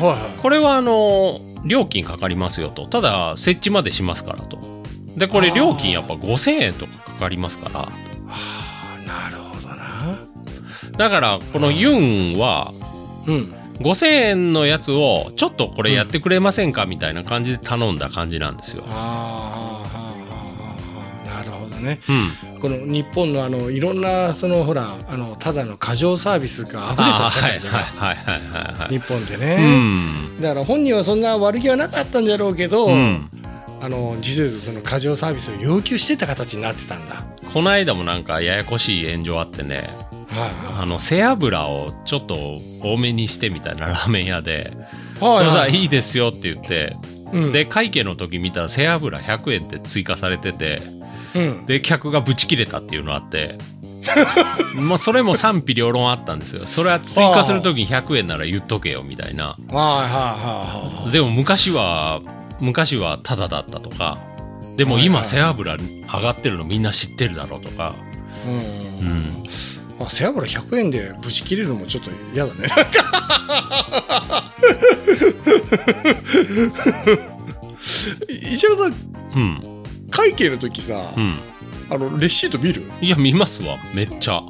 はこれはあの、料金かかりますよと。ただ、設置までしますからと。で、これ料金やっぱ5000円とかかかりますから。なるほどな。だから、このユンは、うん。5000円のやつを、ちょっとこれやってくれませんかみたいな感じで頼んだ感じなんですよ。ああ、はあ、はあ、はあ、なるほどね。うん。この日本のあのいろんなそのほらあのただの過剰サービスが溢れたあ世界じゃない、はいはいはいはいはい。日本でうね、ん。だから本人はそんな悪気はなかったんじゃろうけど、うん。あの実はその過剰サービスを要求してた形になってたんだ。この間もなんかややこしい炎上あってね、はあの、背脂をちょっと多めにしてみたいな ラーメン屋で、いはい。そしたらいいいですよって言って、うん、で、会計の時見たら背脂100円って追加されてて、うん、で、客がブチ切れたっていうのあって、まあ、それも賛否両論あったんですよ。それは追加するときに100円なら言っとけよ、みたいな。はいはいはいはい。でも昔は、昔はタダだったとか、でも今背脂上がってるのみんな知ってるだろうとか、うんうん。あ背脂100円でぶち切れるのもちょっと嫌だね。石山さんうん。会計の時さ、うん。あのレシート見る？いや、見ますわ。めっちゃ。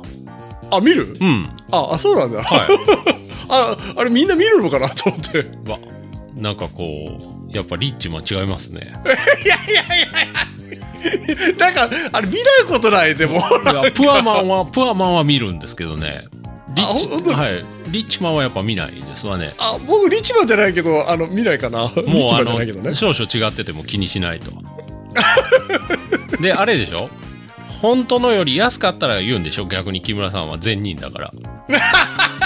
あ見る？うん。ああそうなんだ、は ああれみんな見るのかなと思ってい。わ、なんかこう、やっぱリッチも違いますね。なんかあれ見ないことないでもいや、プアマンは、プアマンは見るんですけどね。リッチ、はい。リッチマンはやっぱ見ないですわね。あ僕リッチマンじゃないけどあの見ないかなもうあンじゃないけどねの、少々違ってても気にしないと。で、あれでしょ？本当のより安かったら言うんでしょ？逆に木村さんは善人だから。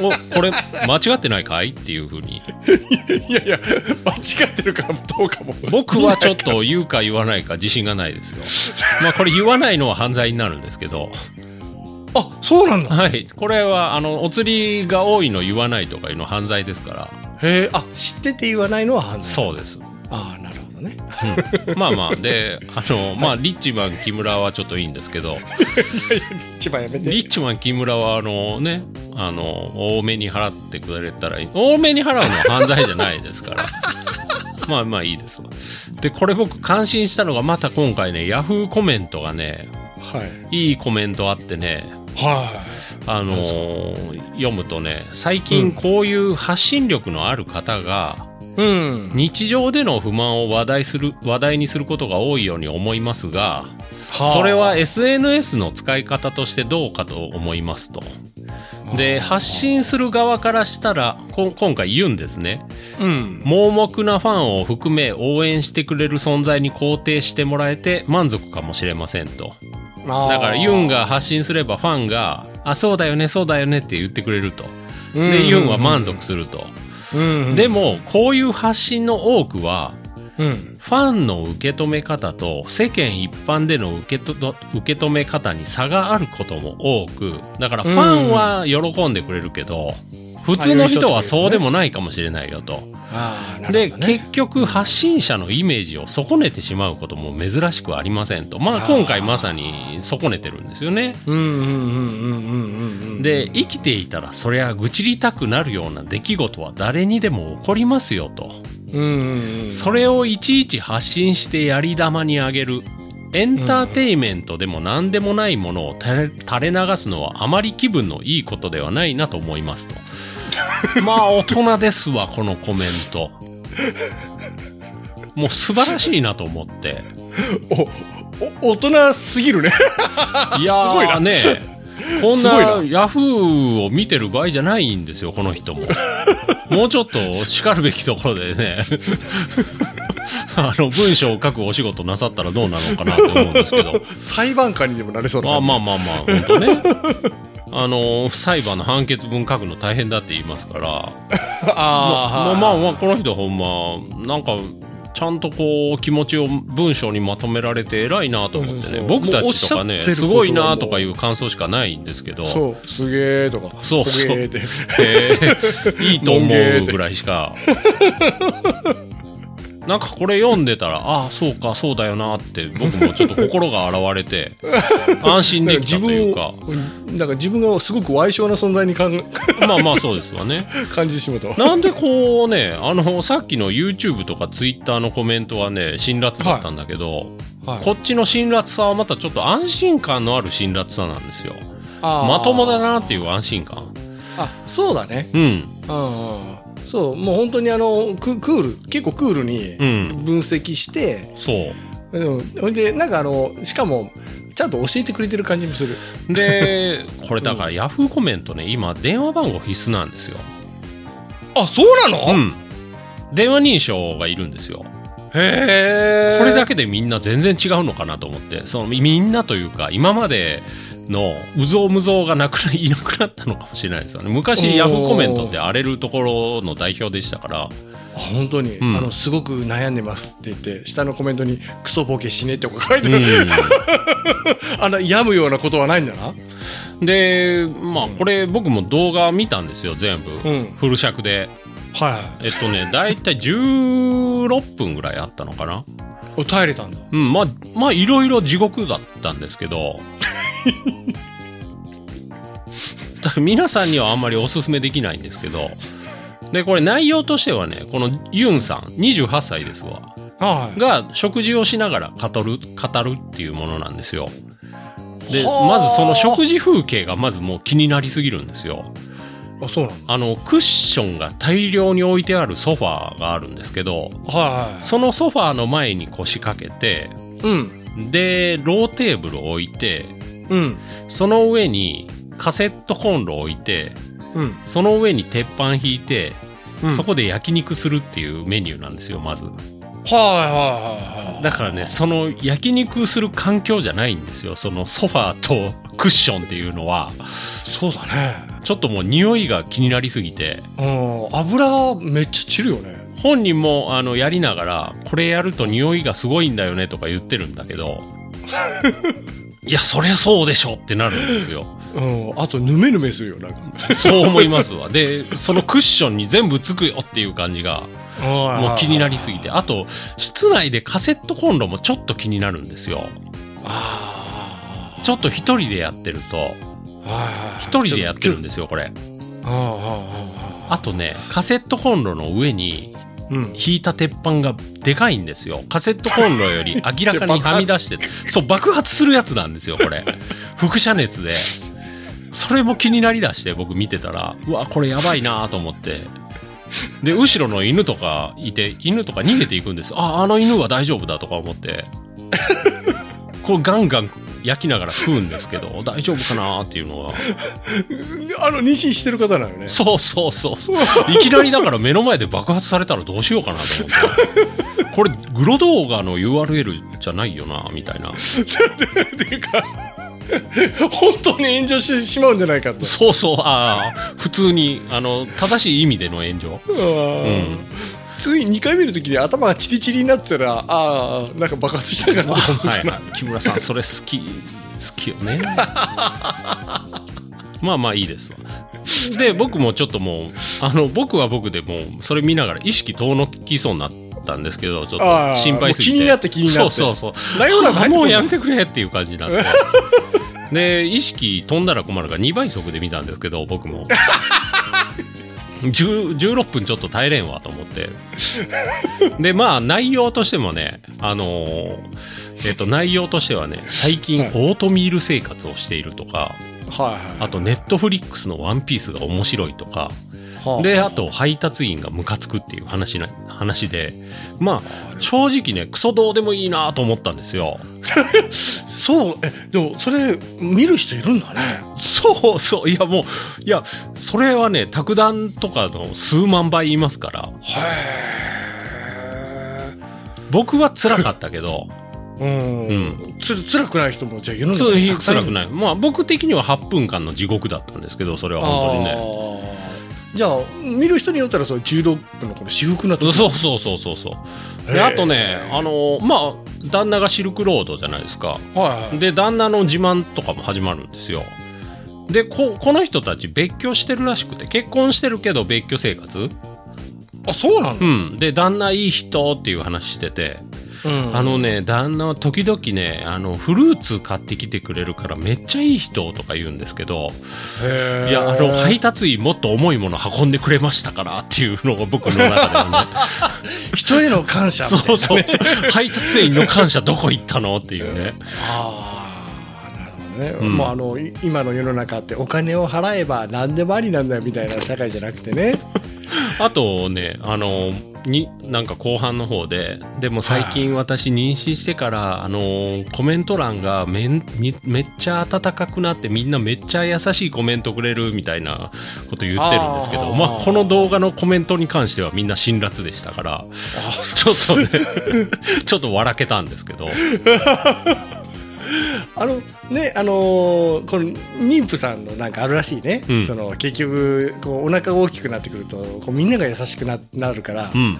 お、これ間違ってないかい？っていうふうに。いやいや間違ってるかどうかも僕はちょっと言うか言わないか自信がないですよ。まあこれ言わないのは犯罪になるんですけど。あそうなんだはい。これは、あの、お釣りが多いの言わないとかいうのは犯罪ですから。へえあ知ってて言わないのは犯罪そうです。ああね。うん。まあまあ、で、あの、まあ、リッチマン木村はちょっといいんですけど、リッチマンやめて。リッチマン木村は、あのね、あの、多めに払ってくれたらいい。多めに払うのは犯罪じゃないですから。まあまあいいですわ。で、これ僕感心したのが、また今回ね、ヤフーコメントがね、はい。いいコメントあってね、はあのー読むとね、最近こういう発信力のある方が、いうん日常での不満を話題する、話題にすることが多いように思いますが、それは SNS の使い方としてどうかと思いますと。で、発信する側からしたら、こ今回言うんですね。うん盲目なファンを含め応援してくれる存在に肯定してもらえて満足かもしれませんと。だからユンが発信すればファンが、あ、そうだよね、そうだよねって言ってくれると。で、ユンは満足すると。うんでも、こういう発信の多くは、うん。ファンの受け止め方と世間一般での受けと受け止め方に差があることも多く、だからファンは喜んでくれるけど、普通の人はそうでもないかもしれないよと。で、結局発信者のイメージを損ねてしまうことも珍しくありませんと。まあ今回まさに損ねてるんですよね。で、生きていたらそりゃ愚痴りたくなるような出来事は誰にでも起こりますよと。それをいちいち発信してやり玉にあげる。エンターテイメントでも何でもないものを垂れ垂れ流すのはあまり気分のいいことではないなと思いますと。まあ大人ですわ、このコメント。もう素晴らしいなと思って。おお大人すぎるねいや すごいなーね、こんななヤフーを見てる場合じゃないんですよ、この人も。もうちょっと叱るべきところでね、あの、文章を書くお仕事なさったらどうなのかなって思うんですけど。裁判官にでもなれそうなまあまあまあまあ、本当ね。あの、裁判の判決文書くの大変だって言いますから、まああまあまあ、この人ほんま、なんか、ちゃんとこう、気持ちを文章にまとめられて偉いなと思ってね、うん僕たちとかねすごいなとかいう感想しかないんですけど、そう。すげえとか。そうそう。ほげーって。へー。いいと思うぐらいしか。なんかこれ読んでたら、ああ、そうか、そうだよなって、僕もちょっと心が洗われて、安心できた自というかなんか自分がすごく賠償な存在にかんまあまあそうですわね。感じてしまうとなんでこうね、あの、さっきの YouTube とか Twitter のコメントはね、辛辣だったんだけど、はいこっちの辛辣さはまたちょっと安心感のある辛辣さなんですよ。まともだなっていう安心感。あそうだねうん。うんうんそうもう本当にあのククール結構クールにうん。分析して、そう。うん、ほんでなんかあのしかもちゃんと教えてくれてる感じもするで、これだから Yahoo コメントね、今電話番号必須なんですよ。あそうなの？うん。電話認証がいるんですよ。へえこれだけでみんな全然違うのかなと思って、そのみみんなというか、今までのうぞうむぞうがなくないなくなったのかもしれないですよね。昔ヤフーコメントって荒れるところの代表でしたから、あ本当に、うんあのすごく悩んでますって言って下のコメントにクソボケしねって書いてる、うん。あの病むようなことはないんだなで、まあこれ僕も動画見たんですよ、全部。うんフル尺で。はえっとね、だいたい16分ぐらいあったのかな。い耐えれたんだうん、まあ、まあ、いろいろ地獄だったんですけど、だから皆さんにはあんまりおすすめできないんですけど、で、これ内容としてはね、このユンさん、28歳ですわ、はい。が食事をしながら語る、語るっていうものなんですよ。で、はあ。まずその食事風景がまずもう気になりすぎるんですよ。あそうなあの、クッションが大量に置いてあるソファーがあるんですけど、はそのソファーの前に腰掛けて、いうん。で、ローテーブルを置いて、うん。その上にカセットコンロを置いて、うん。その上に鉄板引いて、うん。そこで焼肉するっていうメニューなんですよ、まず。はいはいはいはいだからね、その焼肉する環境じゃないんですよ。そのソファーとクッションっていうのは、そうだね。ちょっともう匂いが気になりすぎて、うん。油めっちゃ散るよね。本人もあのやりながら、これやると匂いがすごいんだよねとか言ってるんだけど、いや、そりゃそうでしょってなるんですよ。うんあとヌメヌメするよなんかそう思いますわ。で、そのクッションに全部つくよっていう感じが、ももう気になりすぎて。あと、室内でカセットコンロもちょっと気になるんですよ。あちょっと一人でやってると、一人でやってるんですよ、これ。あああああとね、カセットコンロの上にうん引いた鉄板がでかいんですよ。カセットコンロより 明らかにはみ出してて、そう、爆発するやつなんですよ、これ。輻射熱で。それも気になりだして僕見てたら、うわ、これやばいなと思って。で、後ろの犬とかいて、犬とか逃げていくんです。あ、あの犬は大丈夫だとか思って。こうガンガン焼きながら食うんですけど、大丈夫かなっていうのは。あの妊娠してる方なのよねそうそうそうそう。いきなりだから目の前で爆発されたらどうしようかなと思って。これ、グロ動画の URL じゃないよな、みたいな。っ ていうか本当に炎上してしまうんじゃないかとそうそう、ああ、普通に、あの、正しい意味での炎上。うん次2回目の時に頭がチリチリになってたらああなんか爆発したかなと思うはいはい。木村さん、それ好き、好きよね。まあまあいいですわ。で、僕もちょっともう、あの、僕は僕でもう、それ見ながら意識遠のきそうになったんですけど、ちょっと心配すぎて。気になって気になってそうそうそう。もうやめてくれっていう感じになって。で、意識飛んだら困るから2倍速で見たんですけど、僕も。10 16分ちょっと耐えれんわと思って。で、まあ、内容としてもね、あのーえっ、と、内容としてはね、最近はいオートミール生活をしているとか、はいはいあと、ネットフリックスのワンピースが面白いとか、はあ。で、あと、配達員がムカつくっていう話な、話で、まあ、正直ね、クソどうでもいいなと思ったんですよ。そうえでもそれ見る人いるんだね。そうそう、いやもう、いや、それはね、卓談とかの数万倍言いますから、へ僕は辛かったけど、えうん。つ辛くない人もじゃあ世の中そうにたくさん辛くない。まあ僕的には8分間の地獄だったんですけど、それは本当にね。じゃあ見る人によったらそう16分のこの私服なとこそうそうそうそうそう。で、あとね、あのまあ、旦那がシルクロードじゃないですか。はいはいで、旦那の自慢とかも始まるんですよ。で、こ、この人たち別居してるらしくて、結婚してるけど別居生活あそうなのうん。で、旦那いい人っていう話してて、うんあのね、旦那は時々ね、あの、フルーツ買ってきてくれるからめっちゃいい人とか言うんですけど、いや、あの、配達員もっと重いもの運んでくれましたからっていうのが僕の中では 人への感謝ね。そうそう。配達員の感謝どこ行ったのっていうね。ああなるほどね、うんもうあのい今の世の中ってお金を払えば何でもありなんだよみたいな社会じゃなくてね あとね、あの、に、なんか後半の方で、でも最近私妊娠してから、あの、コメント欄がめめっちゃ温かくなってみんなめっちゃ優しいコメントくれるみたいなこと言ってるんですけど、まあこの動画のコメントに関してはみんな辛辣でしたから、ちょっとね、ちょっと笑けたんですけど、あのねあのーこの妊婦さんのなんかあるらしいね、うん。その結局こうお腹が大きくなってくるとこうみんなが優しくななるからう、ん。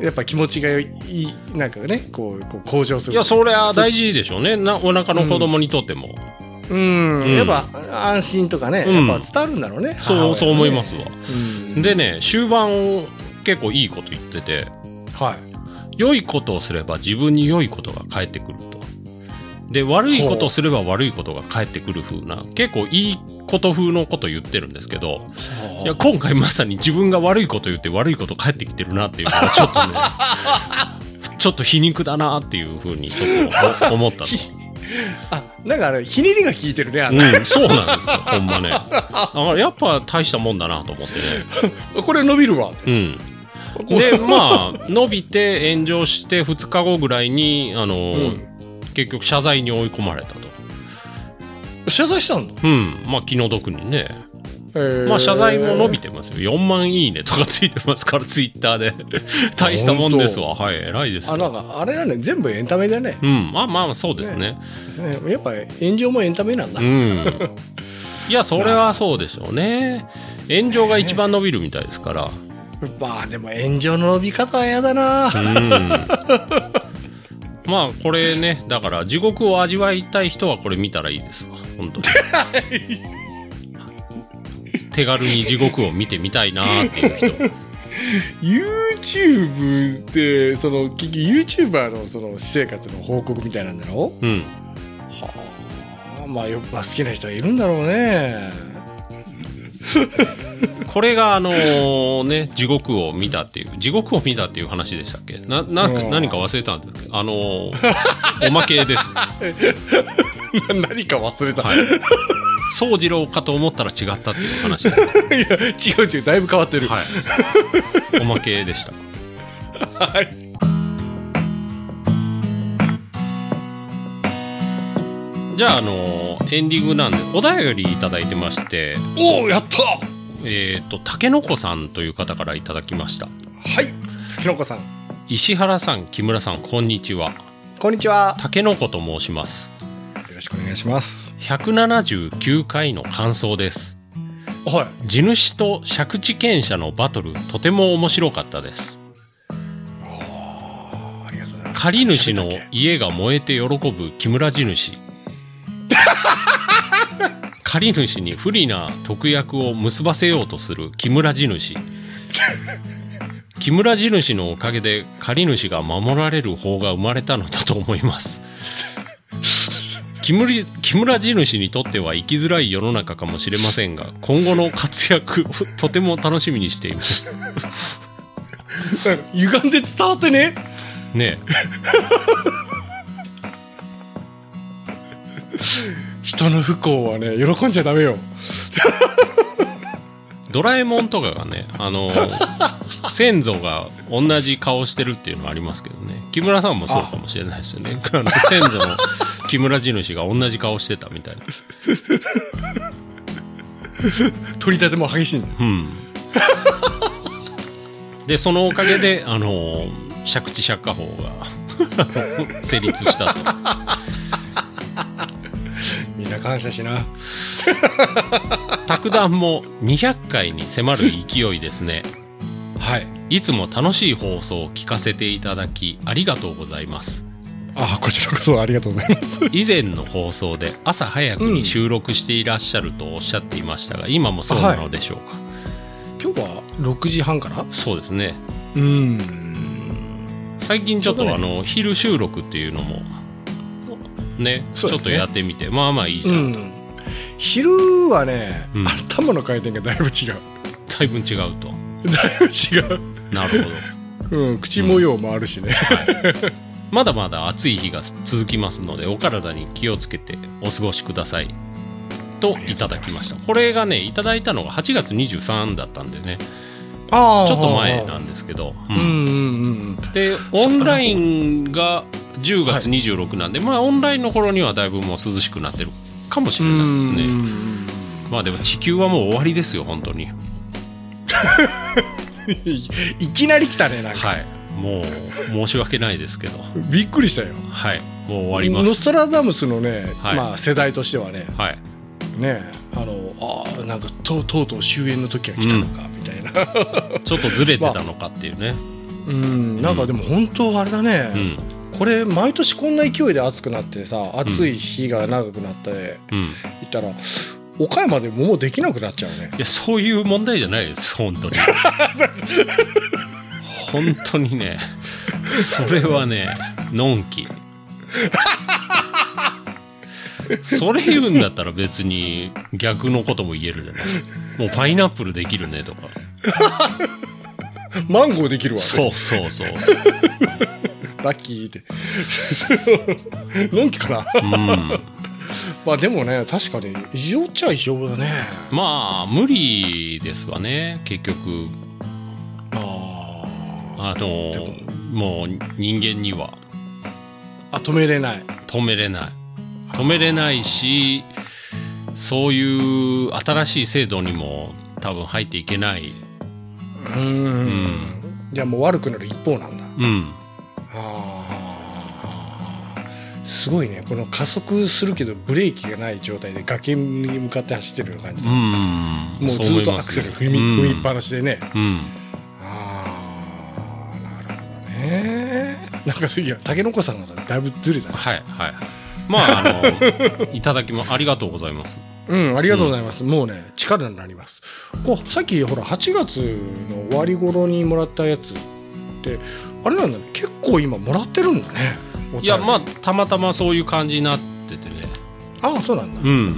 やっぱ気持ちがいいなんかねこうこう向上する。いや、それは大事でしょうね。なお腹の子供にとっても。うん、うん。やっぱ安心とかね、うん。やっぱ伝わるんだろうね。そう、そう思いますわ。うん。でね、終盤結構いいこと言ってて、はい。良いことをすれば自分に良いことが返ってくると。で、悪いことをすれば悪いことが返ってくる風な、結構いいこと風のこと言ってるんですけど、いや、今回まさに自分が悪いこと言って悪いこと返ってきてるなっていうのがちょっとね、ちょっと皮肉だなっていう風にちょっと思思ったの。あなんかあれひねりが効いてるねあの、うん、そうなんですよ、ほんまね。だからやっぱ大したもんだなと思ってね。これ伸びるわうん。で、まあ、伸びて炎上して2日後ぐらいに、あの、うん結局謝罪に追い込まれたと。謝罪したんだ、うん。まあ、気の毒にね。えーまあ、謝罪も伸びてますよ。4万いいねとかついてますから、ツイッターで。大したもんですわ。はい、偉いですあなんよ。かあれだね全部エンタメだねうん。まあまあ、そうですね。ねやっぱ炎上もエンタメなんだ、うん。いや、それはそうでしょうね。炎上が一番伸びるみたいですから。まあでも炎上の伸び方は嫌だな、うん。まあこれねだから地獄を味わいたい人はこれ見たらいいですわ。本当に。手軽に地獄を見てみたいなっていう人。YouTube ってその結局 YouTuber のその私生活の報告みたいなんだろ？うん。はあまあよまあ好きな人はいるんだろうね これがあのね地獄を見たっていう地獄を見たっていう話でしたっけ？なな何か忘れたんですけどあのーおまけです。何か忘れた、はい。宗次郎かと思ったら違ったっていう話。で いや違う違うだいぶ変わってる、はい。おまけでした。はいじゃあ、あのエンディングなんで、お便りいただいてまして、おおやったえっ、と、竹の子さんという方からいただきました。はいひろこさん石原さん、木村さん、こんにちは。こんにちは竹の子と申します。よろしくお願いします179回の感想です。はい地主と借地権者のバトル、とても面白かったです。ありがとうございます借り主の家が燃えて喜ぶ木村地主。借り主に不利な特約を結ばせようとする木村地主。木村地主のおかげで借り主が守られる方が生まれたのだと思います。木村木村地主にとっては生きづらい世の中かもしれませんが、今後の活躍をとても楽しみにしています。歪んで伝わってねね 人の不幸はね喜んじゃダメよ ドラえもんとかがね、あのー先祖が同じ顔してるっていうのはありますけどね。木村さんもそうかもしれないですよね。あの先祖の木村地主が同じ顔してたみたいな。取り立ても激しいんだうん。で、そのおかげで、あのー借地借家法が成立したと。みんな感謝しな。卓談も200回に迫る勢いですね。はい。いつも楽しい放送を聞かせていただき、ありがとうございます。あこちらこそありがとうございます。以前の放送で朝早くに収録していらっしゃるとおっしゃっていましたが、今もそうなのでしょうか、今日は6時半から？そうですね。うん。最近ちょっとあの昼収録っていうのもねね。ょっとやってみて。まあまあいいじゃん、うん。昼はね、うん。頭の回転がだいぶ違う。だいぶ違うと。だいぶ違う、なるほど。うん、口模様もあるしね、まだまだ暑い日が続きますのでお体に気をつけてお過ごしください。といただきました。これがねいただいたのが8月23だったんでねちょっと前なんですけど、でオンラインが10月26なんで、まあオンラインの頃にはだいぶもう涼しくなってるかもしれないですね。うんまあでも地球はもう終わりですよ本当に。い いきなり来たねなんか、はい。もう申し訳ないですけど。びっくりしたよ。はい。もう終わります。ノストラダムスのね、はい。まあ、世代としてはね。はいね。あのあーなんかととうとう終焉の時が来たのか、みたいな。ちょっとずれてたのかっていうね、うんなんかでも本当あれだね、うん。これ毎年こんな勢いで暑くなってさ暑い日が長くなってうん。いったら、岡山でももうできなくなっちゃうね。いやそういう問題じゃないです本当に。本当にね。それはねのんき それ言うんだったら別に逆のことも言えるじゃない。もうパイナップルできるねとか。マンゴーできるわ。ねそうそうそう。ラッキーって。のんきかな？うん。まあでもね確かに異常っちゃ異常だね。まあ無理ですわね結局。ああのもう人間には。あ止めれない。止めれない止めれないしそういう新しい制度にも多分入っていけない。うん。んじゃあもう悪くなる一方なんだ。うん。あー。すごいね。この加速するけどブレーキがない状態で崖に向かって走ってるような感じ、うん。もうそずっとアクセル踏み,、踏みっぱなしでね。うん。ああなるほどね。なんかいや竹の子さんがだいぶずれたね。はいはいまああのいただきもありがとうございます。うんありがとうございます、もうね力になります。こうさっきほら8月の終わり頃にもらったやつってあれなんだね。結構今もらってるんだね。い。やまああたまたまそういう感じになっててね。ああそうなんだ。うん。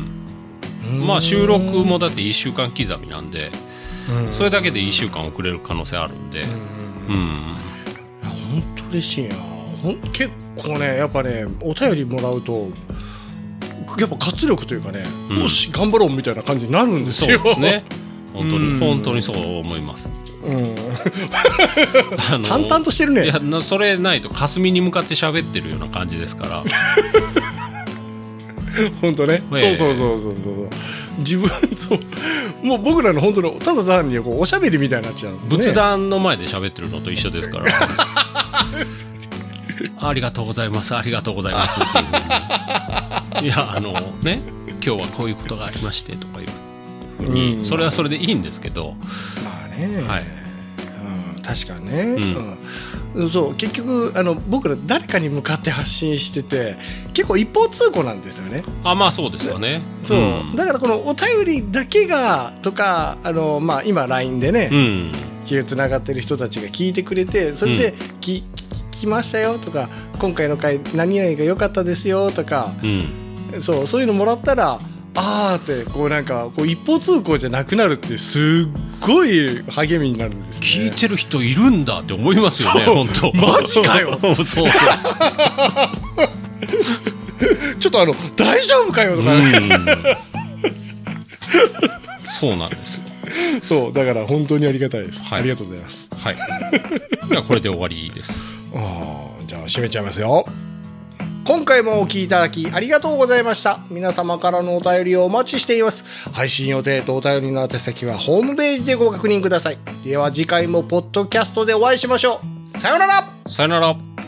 うん。まあ収録もだって1週間刻みなんでうん。それだけで1週間遅れる可能性あるんで。うん。うん。いや本当嬉しいなほん結構ねやっぱねお便りもらうとやっぱ活力というかね、うん。よし頑張ろうみたいな感じになるんですそうよですね。本当うん。に本当にそう思います。うん、あの淡々としてるね。いやなそれないと霞に向かって喋ってるような感じですから。本当ね、ええ。そうそうそうそうそう。自分そう。もう僕らの本当のただ単にこうおしゃべりみたいになっちゃう、ね、仏壇の前で喋ってるのと一緒ですから ありがとうございます。ありがとうございますっていいやあのね今日はこういうことがありましてとかいうふうに、うん。それはそれでいいんですけど。まあね、はい。うん、確かにね、うん。そう結局あの僕ら誰かに向かって発信してて結構一方通行なんですよね。あまあそうですよね。そう、ん。だからこのお便りだけがとかあの、まあ、今 LINE でね、うん。気がつながってる人たちが聞いてくれてそれでき、聞きましたよとか今回の回何々が良かったですよとかうん。そうそういうのもらったらあーってこうなんかこう一方通行じゃなくなるってすっごい励みになるんですよ、ね、聞いてる人いるんだって思いますよね本当。マジかよ。そうそうちょっとあの大丈夫かよとか、ねうん。そうなんですよ。そうだから本当にありがたいです、はい。ありがとうございます。はい。じゃあこれで終わりですじゃあ閉めちゃいますよ。今回もお聴きいただきありがとうございました。皆様からのお便りをお待ちしています。配信予定とお便りの宛先はホームページでご確認ください。では次回もポッドキャストでお会いしましょう。さよなら。さよなら。